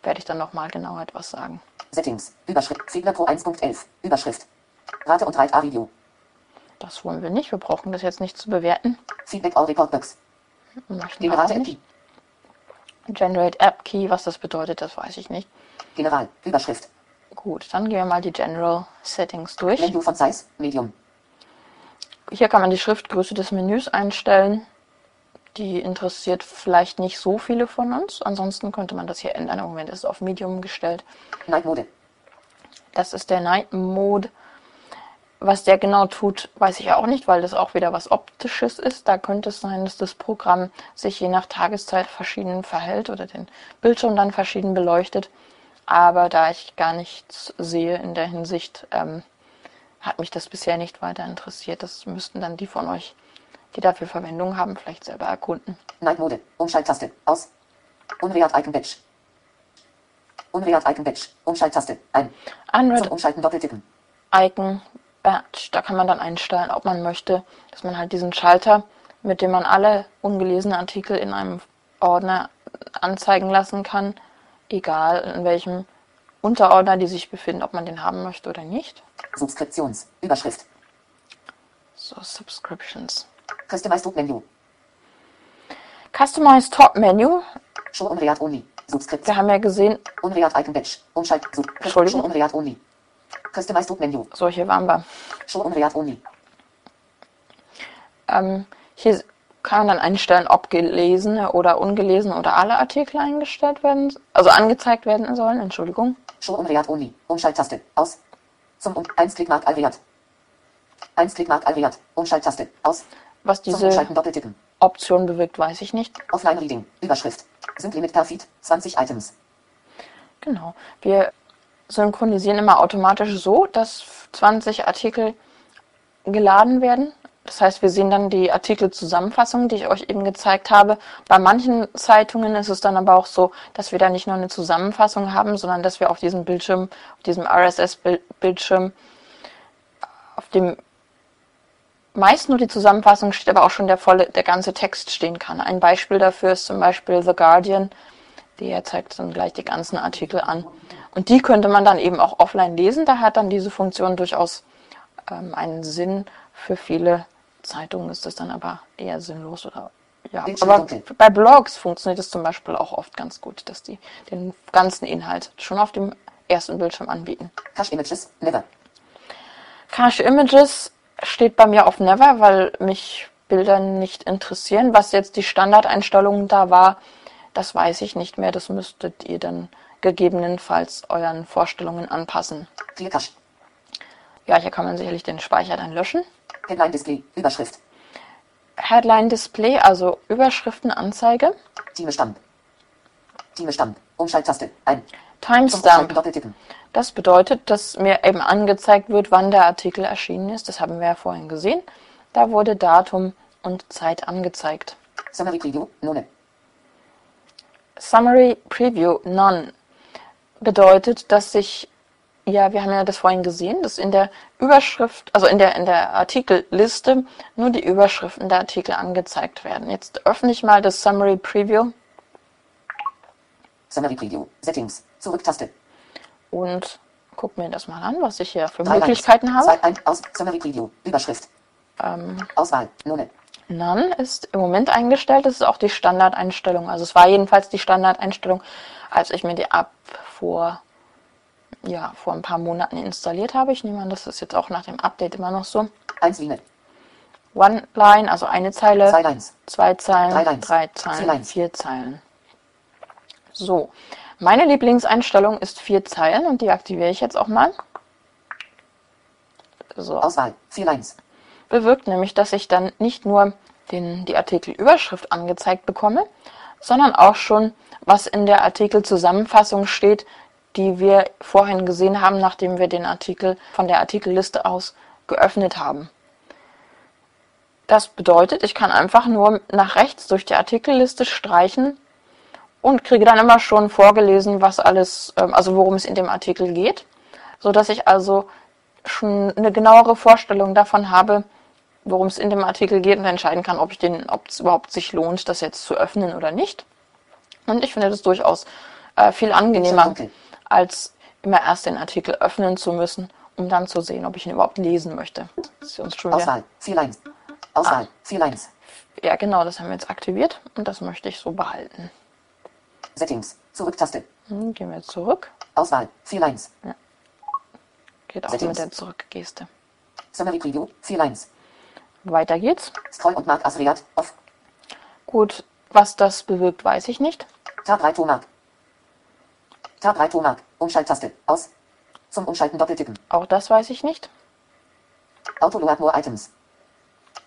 werde ich dann nochmal genau etwas sagen. Settings. Überschrift. Fedler Pro 1.11. Überschrift. Rate und Rate A-Video. Das wollen wir nicht, wir brauchen das jetzt nicht zu bewerten. Feedback All Report Box. Generate nicht. Key. Generate App Key, was das bedeutet, das weiß ich nicht. General. Überschrift. Gut, dann gehen wir mal die General Settings durch. Menü von Size. Medium. Hier kann man die Schriftgröße des Menüs einstellen. Die interessiert vielleicht nicht so viele von uns. Ansonsten könnte man das hier ändern. Im Moment ist es auf Medium gestellt. Night Mode. Das ist der Night Mode. Was der genau tut, weiß ich auch nicht, weil das auch wieder was Optisches ist. Da könnte es sein, dass das Programm sich je nach Tageszeit verschieden verhält oder den Bildschirm dann verschieden beleuchtet. Aber da ich gar nichts sehe in der Hinsicht, ähm, hat mich das bisher nicht weiter interessiert. Das müssten dann die von euch, die dafür Verwendung haben, vielleicht selber erkunden. Night Mode. Umschalttaste. Aus. Unreat Icon Badge. Unreat Icon Badge. Umschalttaste. Ein. Unread Zum Umschalten doppeltippen. Icon Badge. Da kann man dann einstellen, ob man möchte, dass man halt diesen Schalter, mit dem man alle ungelesenen Artikel in einem Ordner anzeigen lassen kann, egal in welchem Unterordner die sich befinden, ob man den haben möchte oder nicht. Subskriptions. Überschrift. So, Subscriptions. Customize Menü. Customize Top Menu. Show Unreat Only. Subskription. Wir haben ja gesehen, Unreat Icon Badge. Umschalt. Sub. Entschuldigung. Show Unreat Only. Customize Menü. so hier waren wir. Show Unreat Only. Ähm, hier kann man dann einstellen, ob gelesene oder ungelesene oder alle Artikel eingestellt werden, also angezeigt werden sollen. Entschuldigung. Show Unreat Only. Umschalttaste. Aus. Zum um 1 Klickmark Alreat. 1 Klickmark Alwert. Umschalttaste. Aus. Was diese. Option bewirkt, weiß ich nicht. Offline Reading. Überschrift. Sync-Limit per Feed. 20 Items. Genau. Wir synchronisieren immer automatisch so, dass 20 Artikel geladen werden. Das heißt, wir sehen dann die Artikelzusammenfassung, die ich euch eben gezeigt habe. Bei manchen Zeitungen ist es dann aber auch so, dass wir da nicht nur eine Zusammenfassung haben, sondern dass wir auf diesem Bildschirm, auf diesem RSS-Bildschirm, auf dem meist nur die Zusammenfassung steht, aber auch schon der volle, der ganze Text stehen kann. Ein Beispiel dafür ist zum Beispiel The Guardian. Der zeigt dann gleich die ganzen Artikel an. Und die könnte man dann eben auch offline lesen. Da hat dann diese Funktion durchaus ähm, einen Sinn. Für viele Zeitungen ist das dann aber eher sinnlos oder ja. Aber bei Blogs funktioniert es zum Beispiel auch oft ganz gut, dass die den ganzen Inhalt schon auf dem ersten Bildschirm anbieten. Cache Images. Never. Cache Images steht bei mir auf Never, weil mich Bilder nicht interessieren. Was jetzt die Standardeinstellungen da war, das weiß ich nicht mehr. Das müsstet ihr dann gegebenenfalls euren Vorstellungen anpassen. Ja, hier kann man sicherlich den Speicher dann löschen. Headline Display. Überschrift. Headline Display, also Überschriftenanzeige. Time Stamm. Time Stamm. Umschalttaste. Ein. Timestamp. Das bedeutet, dass mir eben angezeigt wird, wann der Artikel erschienen ist. Das haben wir ja vorhin gesehen. Da wurde Datum und Zeit angezeigt. Summary Preview. None. Summary Preview None bedeutet, dass sich, ja, wir haben ja das vorhin gesehen, dass in der Überschrift, also in der, in der Artikelliste nur die Überschriften der Artikel angezeigt werden. Jetzt öffne ich mal das Summary Preview Summary Preview. Settings. Zurücktaste. und gucke mir das mal an, was ich hier für Drei Möglichkeiten Lines. habe. Zwei, ein, aus. Summary Preview. Überschrift. Ähm, Auswahl. None. None ist im Moment eingestellt. Das ist auch die Standardeinstellung. Also es war jedenfalls die Standardeinstellung, als ich mir die App vor, ja, vor ein paar Monaten installiert habe. Ich nehme an, das ist jetzt auch nach dem Update immer noch so. Eins Linie. One Line, also eine Zeile, Zwei Lines. zwei Zeilen, Drei drei Zeilen, vier Zeilen. So, meine Lieblingseinstellung ist vier Zeilen und die aktiviere ich jetzt auch mal. So. Auswahl. Vier Lines. bewirkt nämlich, dass ich dann nicht nur den, die Artikelüberschrift angezeigt bekomme, sondern auch schon, was in der Artikelzusammenfassung steht, die wir vorhin gesehen haben, nachdem wir den Artikel von der Artikelliste aus geöffnet haben. Das bedeutet, ich kann einfach nur nach rechts durch die Artikelliste streichen und kriege dann immer schon vorgelesen, was alles, ähm, also worum es in dem Artikel geht, so dass ich also schon eine genauere Vorstellung davon habe, worum es in dem Artikel geht und entscheiden kann, ob ich den, ob es überhaupt sich lohnt, das jetzt zu öffnen oder nicht. Und ich finde das durchaus äh, viel angenehmer, dunkel. als immer erst den Artikel öffnen zu müssen, um dann zu sehen, ob ich ihn überhaupt lesen möchte. Auswahl. Vier Lines. Auswahl. Vier Lines. ja genau, das haben wir jetzt aktiviert und das möchte ich so behalten. Settings. Zurücktaste. Hm, gehen wir zurück. Auswahl. Vier Lines. Geht auch Settings. mit der Zurückgeste. Summary Preview. Vier Lines. Weiter geht's. Scroll und Mark Asriat. Off. Gut, was das bewirkt, weiß ich nicht. Tab 3 Tomark. Tab 3 Tomark. Umschalttaste. Aus. Zum Umschalten doppeltippen. Auch das weiß ich nicht. Autoload More Items.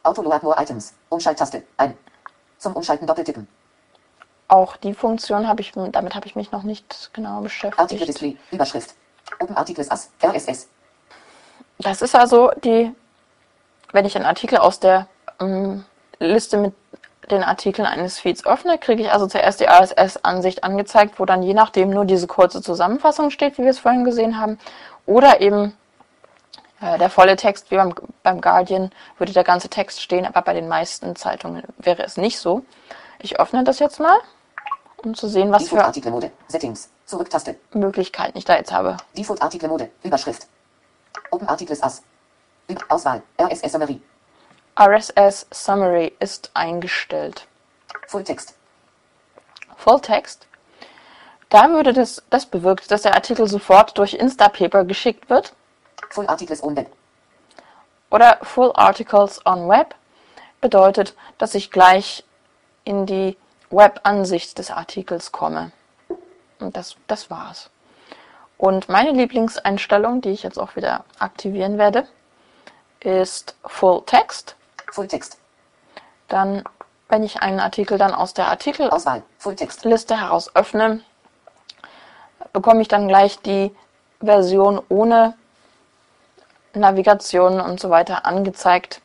Autoload More Items. Umschalttaste. Ein. Zum Umschalten doppeltippen. Auch die Funktion habe ich, damit habe ich mich noch nicht genau Artikel beschäftigt. Display. Überschrift. Open Articles as. RSS. Das ist also die, wenn ich einen Artikel aus der ähm, Liste mit den Artikeln eines Feeds öffne, kriege ich also zuerst die RSS-Ansicht angezeigt, wo dann je nachdem nur diese kurze Zusammenfassung steht, wie wir es vorhin gesehen haben, oder eben äh, der volle Text, wie beim, beim Guardian würde der ganze Text stehen, aber bei den meisten Zeitungen wäre es nicht so. Ich öffne das jetzt mal, um zu sehen, was Default für Artikel Mode. Settings. Zurücktaste. Möglichkeiten ich da jetzt habe. Default Artikel Mode. Überschrift. Open Articles as. Auswahl. RSS Summary. RSS Summary ist eingestellt. Full Text. Full Text. Da würde das, das bewirkt, dass der Artikel sofort durch Instapaper geschickt wird Full Articles on Web. oder Full Articles on Web bedeutet, dass ich gleich in die Web-Ansicht des Artikels komme. Und das, das war's. Und meine Lieblingseinstellung, die ich jetzt auch wieder aktivieren werde, ist Full Text. Fulltext. Dann, wenn ich einen Artikel dann aus der Artikelliste Auswahl. Fulltext. heraus öffne, bekomme ich dann gleich die Version ohne Navigation und so weiter angezeigt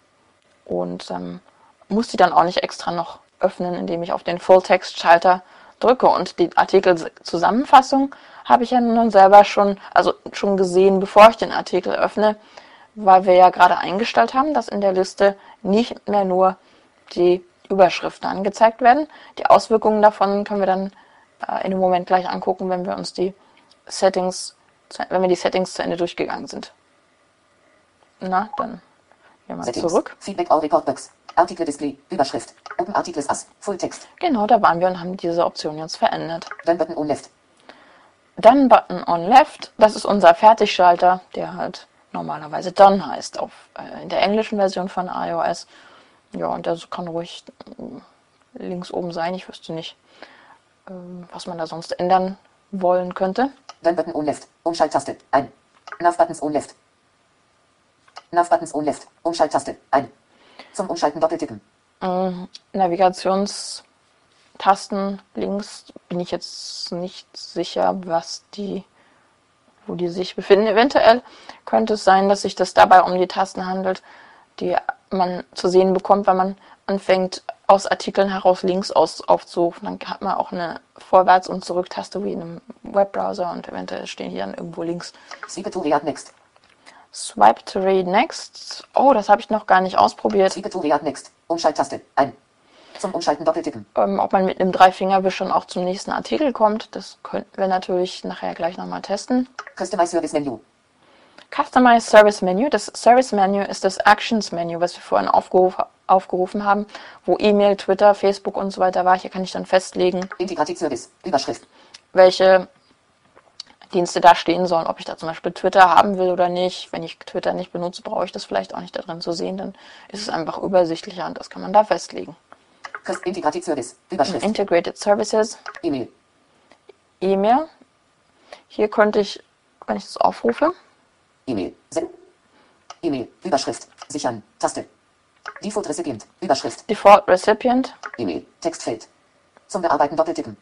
und ähm, muss die dann auch nicht extra noch öffnen, indem ich auf den Full-Text-Schalter drücke. Und die Artikelzusammenfassung habe ich ja nun selber schon, also schon gesehen, bevor ich den Artikel öffne, weil wir ja gerade eingestellt haben, dass in der Liste nicht mehr nur die Überschriften angezeigt werden. Die Auswirkungen davon können wir dann äh, in einem Moment gleich angucken, wenn wir uns die Settings, wenn wir die Settings zu Ende durchgegangen sind. Na, dann gehen wir Settings. zurück. Feedback All Report Box. Artikel Display. Überschrift. Open Articles as. Fulltext. Genau, da waren wir und haben diese Option jetzt verändert. Dann Button on Left. Dann Button on Left, das ist unser Fertigschalter, der halt normalerweise Done heißt auf, äh, in der englischen Version von iOS. Ja, und der kann ruhig äh, links oben sein. Ich wüsste nicht, ähm, was man da sonst ändern wollen könnte. Dann Button on Left. Umschalttaste. Ein. Nav Buttons on Left. Nav Buttons on Left. Umschalttaste. Ein. Zum Umschalten doppeltippen. Ähm, Navigationstasten links bin ich jetzt nicht sicher, was die, wo die sich befinden. Eventuell könnte es sein, dass sich das dabei um die Tasten handelt, die man zu sehen bekommt, wenn man anfängt, aus Artikeln heraus links aus aufzurufen. Dann hat man auch eine Vorwärts- und Zurücktaste wie in einem Webbrowser und eventuell stehen hier dann irgendwo links. Swipe to React Next. Swipe to read next. Oh, das habe ich noch gar nicht ausprobiert. Swipe to React Next. Umschalttaste. Ein. Zum Umschalten doppeltippen. ähm, ob man mit einem Dreifingerwisch schon auch zum nächsten Artikel kommt. Das könnten wir natürlich nachher gleich nochmal testen. Customize Service Menu. Customize Service Menu. Das Service Menu ist das Actions Menu, was wir vorhin aufgeruf, aufgerufen haben, wo E-Mail, Twitter, Facebook und so weiter war. Hier kann ich dann festlegen, Integrated Service. Überschrift. welche Dienste da stehen sollen, ob ich da zum Beispiel Twitter haben will oder nicht. Wenn ich Twitter nicht benutze, brauche ich das vielleicht auch nicht da drin zu sehen, dann ist es einfach übersichtlicher und das kann man da festlegen. Integrated Service. Überschrift. Integrated Services. E-Mail. E-Mail. Hier könnte ich, wenn ich das aufrufe, E-Mail. E-Mail. Überschrift. Sichern. Taste. Default Recipient. Überschrift. Default Recipient. E-Mail. Textfeld. Zum Bearbeiten doppeltippen.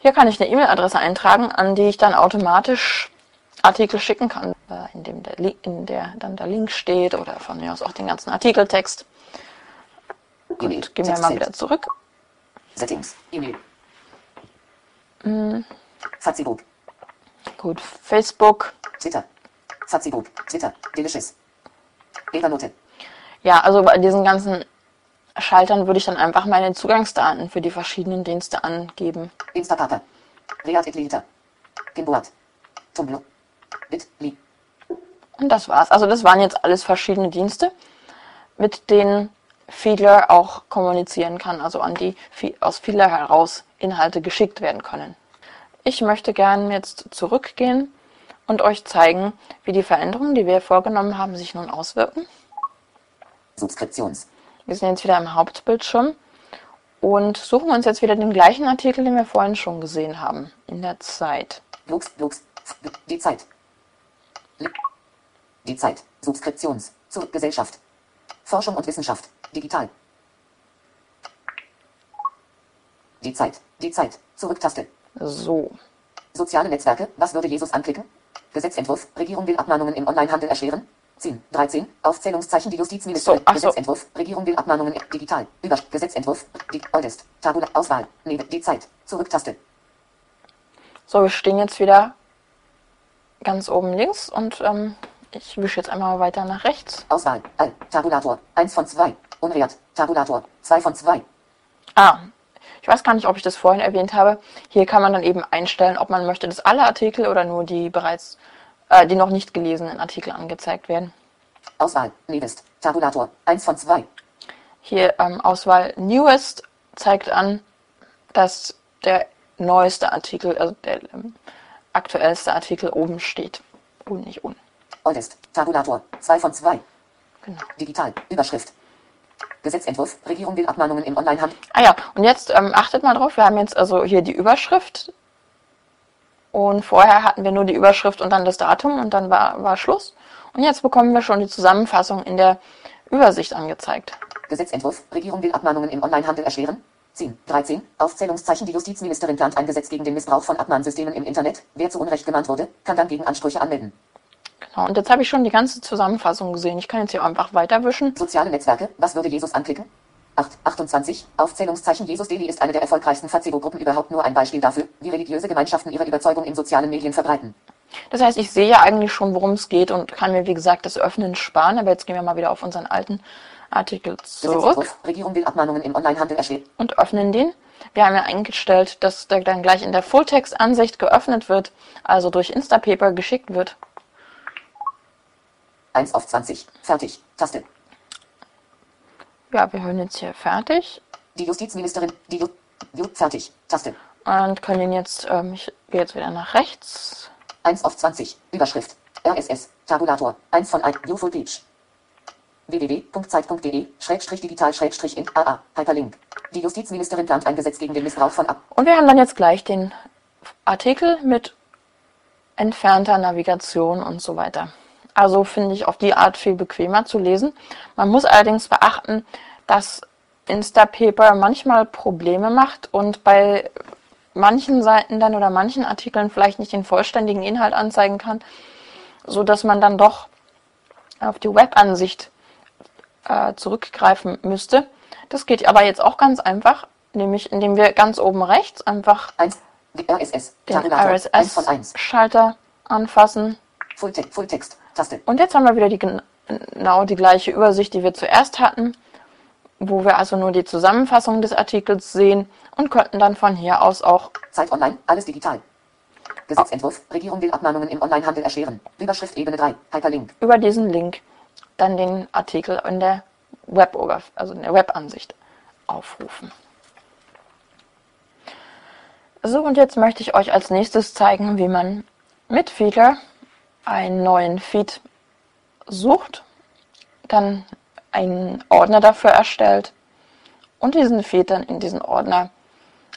Hier kann ich eine E-Mail-Adresse eintragen, an die ich dann automatisch Artikel schicken kann, äh, in dem der, in der dann der Link steht oder von mir aus auch den ganzen Artikeltext. Und gehen wir mal wieder zurück. Settings. E-Mail. Mm. Fazibuk. Gut, Facebook. Twitter. Fazibuk. Twitter. Delicious. Evernote. Ja, also bei diesen ganzen Schaltern würde ich dann einfach meine Zugangsdaten für die verschiedenen Dienste angeben. Instapaper. React Itlita. Gimboard. Tumblr. Bitly. Und das war's. Also das waren jetzt alles verschiedene Dienste, mit denen Feedler auch kommunizieren kann, also an die aus Feedler heraus Inhalte geschickt werden können. Ich möchte gern jetzt zurückgehen und euch zeigen, wie die Veränderungen, die wir vorgenommen haben, sich nun auswirken. Subskriptions. Wir sind jetzt wieder im Hauptbildschirm und suchen uns jetzt wieder den gleichen Artikel, den wir vorhin schon gesehen haben, in der Zeit. Blogs. Blogs. Die Zeit. Die Zeit. Subskriptions. Zur Gesellschaft. Forschung und Wissenschaft. Digital. Die Zeit. Die Zeit. Zurücktaste. So, Soziale Netzwerke. Was würde Jesus anklicken? Gesetzentwurf. Regierung will Abmahnungen im Onlinehandel erschweren. 10. 13. Aufzählungszeichen. Die Justizministerin. So, ach so. Gesetzentwurf. Regierung will Abmahnungen digital. Über Gesetzentwurf. Die Oldest. Tabula. Auswahl. Neben. Die Zeit. Zurücktaste. so, wir stehen jetzt wieder ganz oben links und ähm, ich wische jetzt einmal weiter nach rechts. Auswahl. All. Tabulator. 1 von 2. Unwert. Tabulator. 2 von 2. Ah, ich weiß gar nicht, ob ich das vorhin erwähnt habe. Hier kann man dann eben einstellen, ob man möchte, dass alle Artikel oder nur die bereits, äh, die noch nicht gelesenen Artikel angezeigt werden. Auswahl. Newest. Tabulator. 1 von 2. Hier ähm, Auswahl Newest zeigt an, dass der neueste Artikel, also der ähm, aktuellste Artikel oben steht und nicht unten. Oldest. Tabulator. 2 von 2. Genau. Digital. Überschrift. Gesetzentwurf. Regierung will Abmahnungen im Onlinehandel. Ah ja, und jetzt ähm, achtet mal drauf, wir haben jetzt also hier die Überschrift und vorher hatten wir nur die Überschrift und dann das Datum und dann war, war Schluss. Und jetzt bekommen wir schon die Zusammenfassung in der Übersicht angezeigt. Gesetzentwurf. Regierung will Abmahnungen im Onlinehandel erschweren. 10. 13. Aufzählungszeichen. Die Justizministerin plant ein Gesetz gegen den Missbrauch von Abmahnsystemen im Internet. Wer zu Unrecht gemahnt wurde, kann dann gegen Ansprüche anmelden. Genau, und jetzt habe ich schon die ganze Zusammenfassung gesehen. Ich kann jetzt hier einfach weiterwischen. Soziale Netzwerke. Was würde Jesus anklicken? 8. 28. Aufzählungszeichen. Jesus Daily ist eine der erfolgreichsten Facebo-Gruppen überhaupt nur ein Beispiel dafür, wie religiöse Gemeinschaften ihre Überzeugung in sozialen Medien verbreiten. Das heißt, ich sehe ja eigentlich schon, worum es geht und kann mir, wie gesagt, das Öffnen sparen. Aber jetzt gehen wir mal wieder auf unseren alten Artikel zurück. Regierung will Abmahnungen im Onlinehandel erschweren. und öffnen den. Wir haben ja eingestellt, dass der dann gleich in der Fulltext-Ansicht geöffnet wird, also durch Instapaper geschickt wird. 1 auf 20. Fertig. Taste. Ja, wir hören jetzt hier fertig Die Justizministerin. Die Ju fertig. Taste. und können ihn jetzt, ähm, ich gehe jetzt wieder nach rechts. 1 auf 20. Überschrift. RSS. Tabulator. 1 von 1. View Full Page. www.zeit.de Schrägstrich digital Schrägstrich in AA. Hyperlink. Die Justizministerin plant ein Gesetz gegen den Missbrauch von Ab. Und wir haben dann jetzt gleich den Artikel mit entfernter Navigation und so weiter. Also finde ich auf die Art viel bequemer zu lesen. Man muss allerdings beachten, dass Instapaper manchmal Probleme macht und bei manchen Seiten dann oder manchen Artikeln vielleicht nicht den vollständigen Inhalt anzeigen kann, so dass man dann doch auf die Webansicht äh, zurückgreifen müsste. Das geht aber jetzt auch ganz einfach, nämlich indem wir ganz oben rechts einfach 1. Die RSS. den Tabulator. 1 von 1. RSS-Schalter anfassen. Full, Te Full Text. Taste. Und jetzt haben wir wieder die, gen- genau die gleiche Übersicht, die wir zuerst hatten, wo wir also nur die Zusammenfassung des Artikels sehen und könnten dann von hier aus auch Zeit online. Alles digital. Gesetzentwurf. Regierung will Abmahnungen im Onlinehandel erschweren. Überschrift Ebene 3. Hyperlink. über diesen Link dann den Artikel in der Web also in der Webansicht aufrufen. So, und jetzt möchte ich euch als nächstes zeigen, wie man mit Feedler einen neuen Feed sucht, dann einen Ordner dafür erstellt und diesen Feed dann in diesen Ordner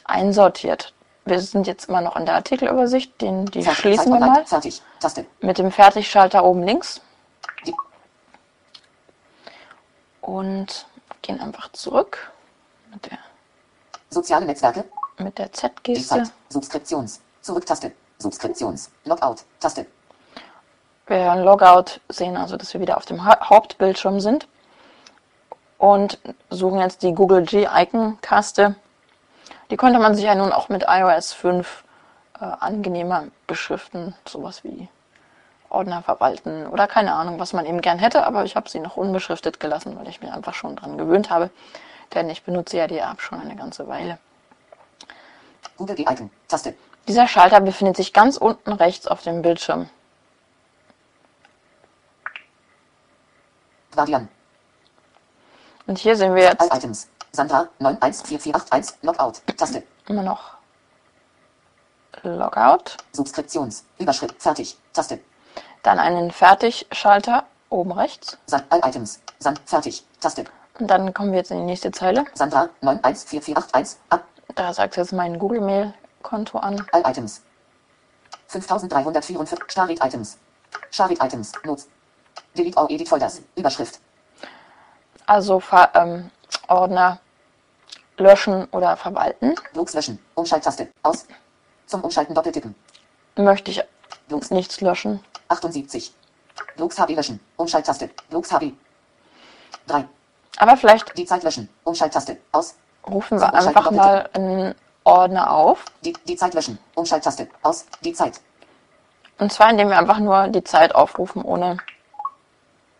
einsortiert. Wir sind jetzt immer noch in der Artikelübersicht, den, die Fertig. schließen wir mal Fertig. Taste. mit dem Fertigschalter oben links und gehen einfach zurück mit der, soziale Netzwerke. mit der Z-Geste. Subskriptions. Zurücktaste. Subskriptions. Logout. Taste. Wir hören Logout, sehen also, dass wir wieder auf dem Ha- Hauptbildschirm sind und suchen jetzt die Google G-Icon-Taste. Die konnte man sich ja nun auch mit iOS 5 äh, angenehmer beschriften, sowas wie Ordner verwalten oder keine Ahnung, was man eben gern hätte, aber ich habe sie noch unbeschriftet gelassen, weil ich mich einfach schon dran gewöhnt habe, denn ich benutze ja die App schon eine ganze Weile. Google G-Icon. Taste. Dieser Schalter befindet sich ganz unten rechts auf dem Bildschirm. Guardian. Und hier sehen wir jetzt Items. Sandra 914481. Logout. Taste. immer noch Logout, Subskriptions. Überschrift. Fertig. Taste. dann einen Fertigschalter oben rechts San All Items. San Fertig. Taste. und dann kommen wir jetzt in die nächste Zeile. Sandra 914481. Ab. Da sagt jetzt mein Google Mail Konto an. All Items. 5344. Starit Items. Starit Items. Notes. Delete all Edit Folders. Überschrift. Also ähm, Ordner löschen oder verwalten. Logs löschen. Umschalttaste. Aus. Zum Umschalten doppeltippen. Möchte ich Logs nichts löschen. 78. Logs HB löschen. Umschalttaste. Logs HB. 3. Aber vielleicht Die Zeit löschen. Umschalttaste. Aus. rufen wir einfach mal einen Ordner auf. Die, die Zeit löschen. Umschalttaste. Aus. Die Zeit. Und zwar indem wir einfach nur die Zeit aufrufen, ohne,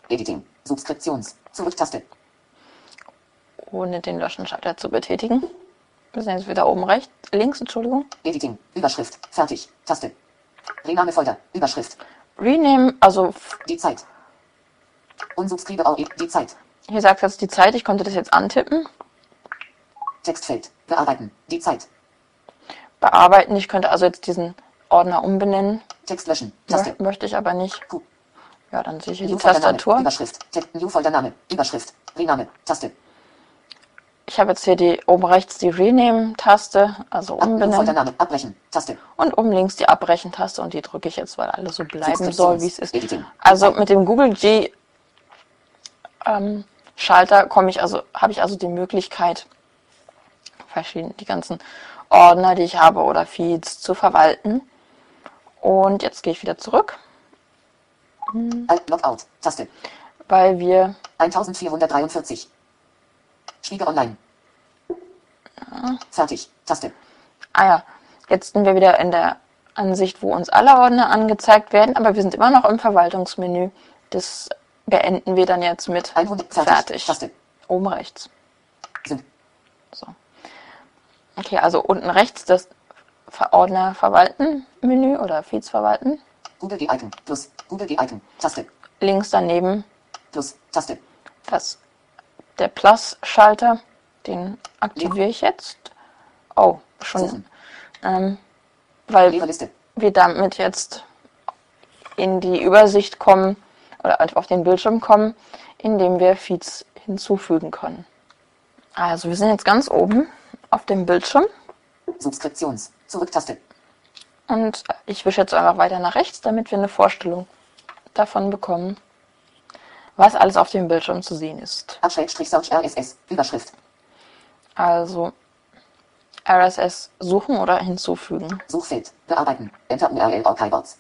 Editing. Subskriptions. Zurücktaste. ohne den Löschenschalter zu betätigen. Wir sind jetzt wieder oben rechts, links, Entschuldigung. Editing. Überschrift. Fertig. Taste. Rename Folder. Überschrift. Rename, also Die Zeit. Unsubscribe all. Die Zeit. hier sagt jetzt die Zeit, ich konnte das jetzt antippen. Textfeld. Bearbeiten. Die Zeit. bearbeiten. Ich könnte also jetzt diesen Ordner umbenennen. Text löschen. Taste. möchte ich aber nicht. Q. Ja, dann sehe ich hier die. Tastatur. Überschrift. New Foldername. Überschrift. Rename. Taste. Ich habe jetzt hier die oben rechts die Rename-Taste, also umbenennen. Abbrechen. Taste. Und oben links die Abbrechen-Taste und die drücke ich jetzt, weil alles so bleiben soll, wie es ist. Also mit dem Google G ähm, Schalter komme ich also, habe ich also die Möglichkeit, verschiedene, die ganzen Ordner, die ich habe oder Feeds zu verwalten. Und jetzt gehe ich wieder zurück, Alt Logout. Taste. weil wir 1443. Spiegel online. Fertig. Taste. Ah ja, jetzt sind wir wieder in der Ansicht, wo uns alle Ordner angezeigt werden, aber wir sind immer noch im Verwaltungsmenü. Das beenden wir dann jetzt mit 100. Fertig. fertig. Taste. Oben rechts. Sind. So. Okay, also unten rechts das Ordner verwalten Menü oder Feeds verwalten. Google G Icon. Plus. Google G Icon. Taste. Links daneben Plus. Taste. das, der Plus-Schalter, den aktiviere ich jetzt. Oh, schon. Ähm, weil wir damit jetzt in die Übersicht kommen oder einfach auf den Bildschirm kommen, indem wir Feeds hinzufügen können. Also wir sind jetzt ganz oben auf dem Bildschirm Subskriptions. Zurücktaste. Und ich wische jetzt einfach weiter nach rechts, damit wir eine Vorstellung davon bekommen, was alles auf dem Bildschirm zu sehen ist. RSS. Überschrift. Also RSS suchen oder hinzufügen. Suchfeld. Bearbeiten. Enter URL or Keywords.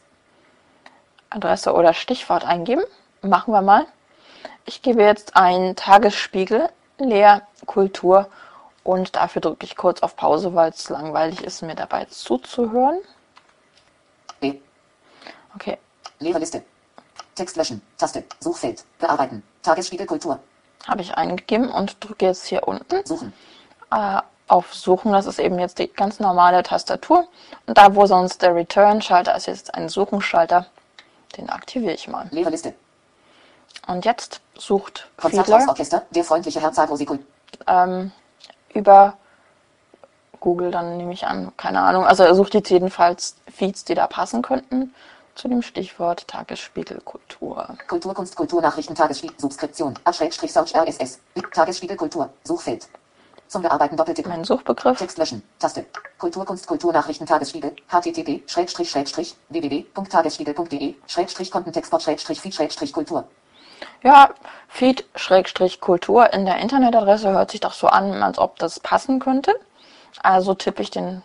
Adresse oder Stichwort eingeben. Machen wir mal. Ich gebe jetzt ein Tagesspiegel, Lehr, Kultur und dafür drücke ich kurz auf Pause, weil es langweilig ist, mir dabei zuzuhören. Okay, Leere Liste. Text löschen. Taste. Suchfeld. Bearbeiten. Tagesspiegel Kultur. habe ich eingegeben und drücke jetzt hier unten Suchen. äh, auf Suchen. Das ist eben jetzt die ganz normale Tastatur. Und da, wo sonst der Return-Schalter ist, jetzt ein Suchenschalter. Den aktiviere ich mal. Leere Liste. Und jetzt sucht Konzerthaus Fiedler Orchester. Der freundliche Herr Zagrosi ähm, über Google, dann nehme ich an, keine Ahnung. Also er sucht jetzt jedenfalls Feeds, die da passen könnten zu dem Stichwort Tagesspiegel Kultur. Kultur, Kunst, Kultur, Nachrichten, Tagesspiegel, Subskription, Abschrägstrich, Search, RSS, Tagesspiegel, Kultur, Suchfeld. Zum Bearbeiten Doppeltipp. Mein Suchbegriff. Text löschen, Taste. Kultur, Kunst, Kultur, Nachrichten, Tagesspiegel, http, Schrägstrich, Schrägstrich, www.tagesspiegel.de, Schrägstrich, Kontentextport, Schrägstrich, Feed, Schrägstrich, Kultur. Ja, Feed-Kultur in der Internetadresse hört sich doch so an, als ob das passen könnte. Also tippe ich den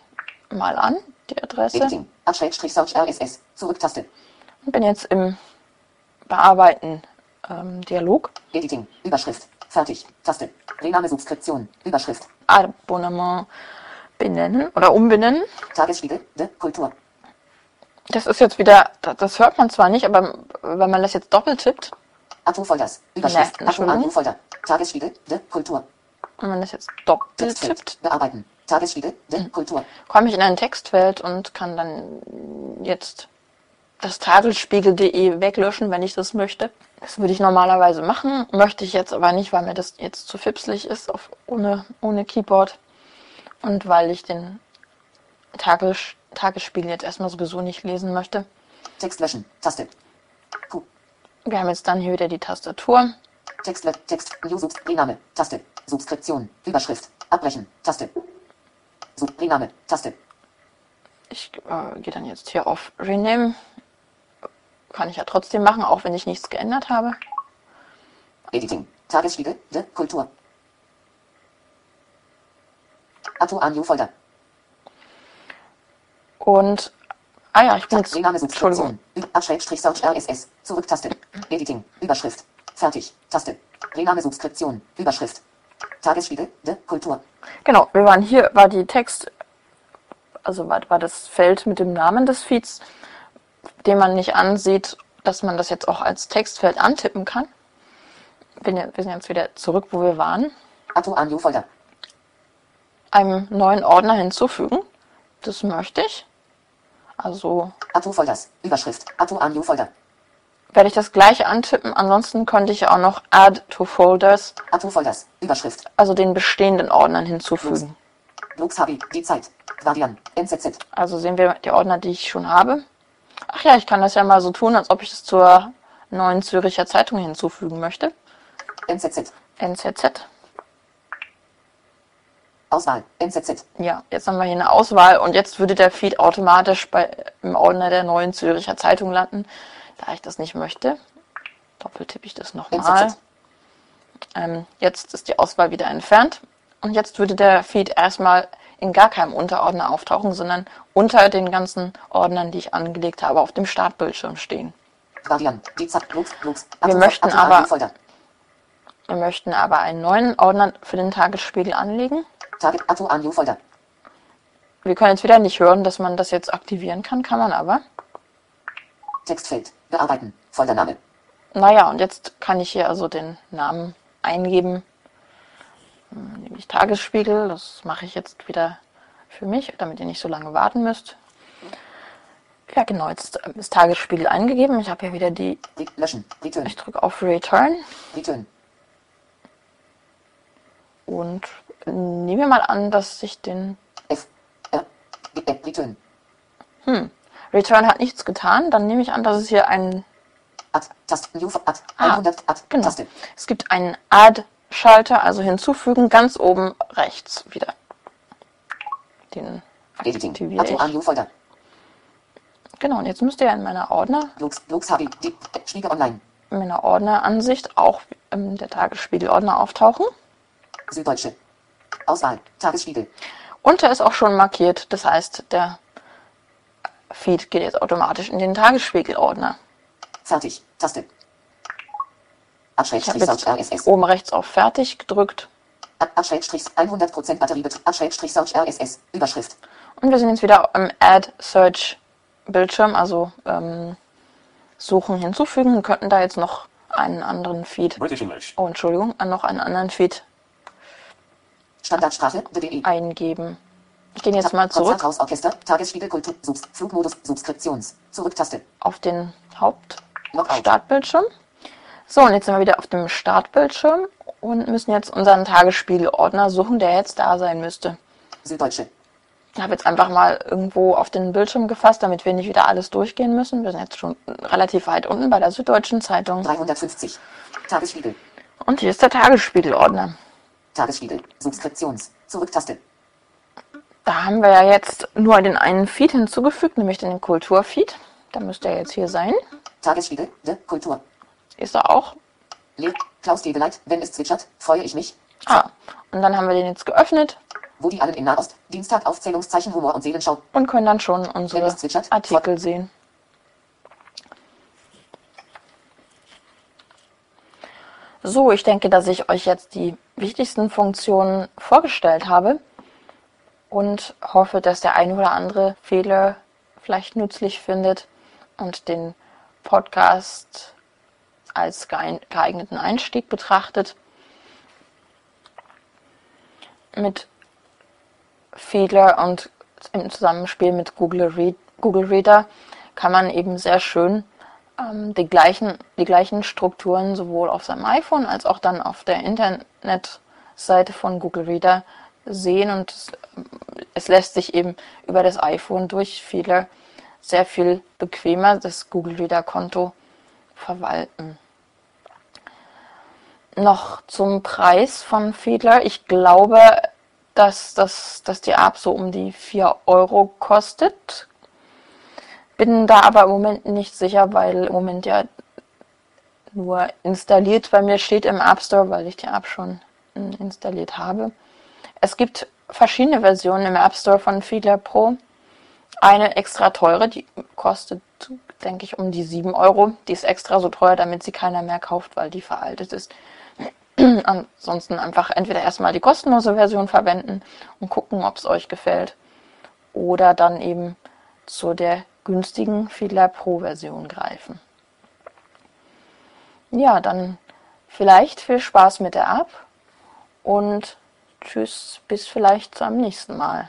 mal an, die Adresse. Editing, Abschrägstrich, Search, RSS, Zurücktaste. Und bin jetzt im Bearbeiten ähm, Dialog. Editing, Überschrift, fertig, Taste. Rename Subskription, Überschrift, Abonnement benennen oder umbenennen. Tagesspiegel, de, Kultur. Das ist jetzt wieder, das- hört man zwar nicht, aber wenn man das jetzt doppelt tippt, Atu-Folders, Überschrift. Atu-Folder, Tagesspiegel, de, Kultur. wenn man das jetzt doppelt tippt, bearbeiten, Tagesspiegel, de, Kultur. komme ich in ein Textfeld und kann dann jetzt das Tagesspiegel.de weglöschen, wenn ich das möchte. Das würde ich normalerweise machen, möchte ich jetzt aber nicht, weil mir das jetzt zu fipselig ist, auf, ohne, ohne Keyboard. Und weil ich den Tages, Tagesspiegel jetzt erstmal sowieso nicht lesen möchte. Text löschen, Taste. Q, Wir haben jetzt dann hier wieder die Tastatur. Text, Text, Subs, Rename, Taste, Subskription, Überschrift, Abbrechen, Taste. Sub, Rename, Taste. Ich äh, gehe dann jetzt hier auf Rename. Kann ich ja trotzdem machen, auch wenn ich nichts geändert habe. Editing, Tagesspiegel, de, Kultur. Atu an New Folder. Und, ah ja, ich bin jetzt, Entschuldigung, Abschrägstrich Search RSS, Zurücktaste. Editing, Überschrift, fertig, Taste. Rename Subskription, Überschrift. Tagesspiegel, de, Kultur. genau, wir waren hier, war die Text, also war, war das Feld mit dem Namen des Feeds, den man nicht ansieht, dass man das jetzt auch als Textfeld antippen kann. Bin ja, wir sind jetzt wieder zurück, wo wir waren. Atu an Folder. Einem neuen Ordner hinzufügen. Das möchte ich. Also Atu Folders, Überschrift, Atu an Folder. werde ich das gleiche antippen. Ansonsten könnte ich auch noch Add to Folders, Atu Folders, Überschrift. also den bestehenden Ordnern hinzufügen. Blogs Habi, die Zeit. Guardian, NZZ. Also sehen wir die Ordner, die ich schon habe. Ach ja, ich kann das ja mal so tun, als ob ich das zur neuen Züricher Zeitung hinzufügen möchte. NZZ. NZZ. Auswahl. NZZ. Ja, jetzt haben wir hier eine Auswahl und jetzt würde der Feed automatisch bei, im Ordner der neuen Züricher Zeitung landen. Da ich das nicht möchte, doppeltippe ich das nochmal. Ähm, jetzt ist die Auswahl wieder entfernt und jetzt würde der Feed erstmal in gar keinem Unterordner auftauchen, sondern unter den ganzen Ordnern, die ich angelegt habe, auf dem Startbildschirm stehen. Wir möchten Atto- aber-. Wir möchten aber einen neuen Ordner für den Tagesspiegel anlegen. Wir können jetzt wieder nicht hören, dass man das jetzt aktivieren kann, kann man aber. Textfeld. Bearbeiten. Foldername. Naja, und jetzt kann ich hier also den Namen eingeben. Hm, Nämlich Tagesspiegel. Das mache ich jetzt wieder für mich, damit ihr nicht so lange warten müsst. Ja, genau, jetzt ist Tagesspiegel eingegeben. Ich habe hier wieder die. Löschen. Return. Ich drücke auf Return Return. und nehme mal an, dass ich den. F. R. G. F. Return. Return hat nichts getan. Dann nehme ich an, dass es hier einen Add. Taste. New. Add. Ah, 100. Add. Genau. Es gibt einen Add-Schalter, also hinzufügen, ganz oben rechts wieder. Den Editing. aktiviere ich. Genau, und jetzt müsste ja in meiner Ordner, Lux. Lux HB. Die. Spiegel Online. in meiner Ordneransicht auch ähm, der Tagesspiegel-Ordner auftauchen. Süddeutsche. Auswahl. Tagesspiegel. Und der ist auch schon markiert. Das heißt, der Feed geht jetzt automatisch in den Tagesspiegel-Ordner. Fertig. Taste. Ich Abschrägstrich RSS. oben rechts auf Fertig gedrückt. Abschrägstrich 100% Batteriebetrieb. Abschrägstrich Search RSS. Überschrift. Und wir sind jetzt wieder im Add Search Bildschirm, also ähm, Suchen hinzufügen. Wir könnten da jetzt noch einen anderen Feed, oh Entschuldigung, äh, noch einen anderen Feed Standardsprache. Eingeben. Ich gehe jetzt mal zurück Konzerthausorchester. Tagesspiegel Kultur. Subs. Flugmodus. Subskriptions. Zurücktaste. auf den Logout. Hauptstartbildschirm. So, und jetzt sind wir wieder auf dem Startbildschirm und müssen jetzt unseren Tagesspiegel-Ordner suchen, der jetzt da sein müsste. Süddeutsche. Ich habe jetzt einfach mal irgendwo auf den Bildschirm gefasst, damit wir nicht wieder alles durchgehen müssen. Wir sind jetzt schon relativ weit unten bei der Süddeutschen Zeitung. 350. Tagesspiegel. Und hier ist der Tagesspiegel-Ordner. Tagesspiegel. Subskriptions. Zurücktaste. Da haben wir ja jetzt nur den einen Feed hinzugefügt, nämlich den Kulturfeed. Da müsste er jetzt hier sein. Tagesspiegel. De Kultur. Ist er auch. Klaus Tegeleit. Wenn es zwitschert, freue ich mich. Ah, und dann haben wir den jetzt geöffnet Woody Allen in Nahost. Dienstag Aufzählungszeichen Humor und Seelenschau. und können dann schon unsere Artikel sehen. So, ich denke, dass ich euch jetzt die wichtigsten Funktionen vorgestellt habe und hoffe, dass der ein oder andere Fehler vielleicht nützlich findet und den Podcast als geeigneten Einstieg betrachtet. Mit Fehler und im Zusammenspiel mit Google, Read, Google Reader kann man eben sehr schön ähm, die, gleichen, die gleichen Strukturen sowohl auf seinem iPhone als auch dann auf der Internetseite von Google Reader sehen und es, es lässt sich eben über das iPhone durch viele sehr viel bequemer das Google Reader Konto verwalten. Noch zum Preis von Fiedler. Ich glaube, dass, dass, dass die App so um die 4 Euro kostet. Bin da aber im Moment nicht sicher, weil im Moment ja nur installiert bei mir steht im App Store, weil ich die App schon installiert habe. Es gibt verschiedene Versionen im App Store von Fiedler Pro. Eine extra teure, die kostet, denke ich, um die 7 Euro. Die ist extra so teuer, damit sie keiner mehr kauft, weil die veraltet ist. Ansonsten einfach entweder erstmal die kostenlose Version verwenden und gucken, ob es euch gefällt. Oder dann eben zu der günstigen Fiedler Pro Version greifen. Ja, dann vielleicht viel Spaß mit der App und tschüss, bis vielleicht zu einem nächsten Mal.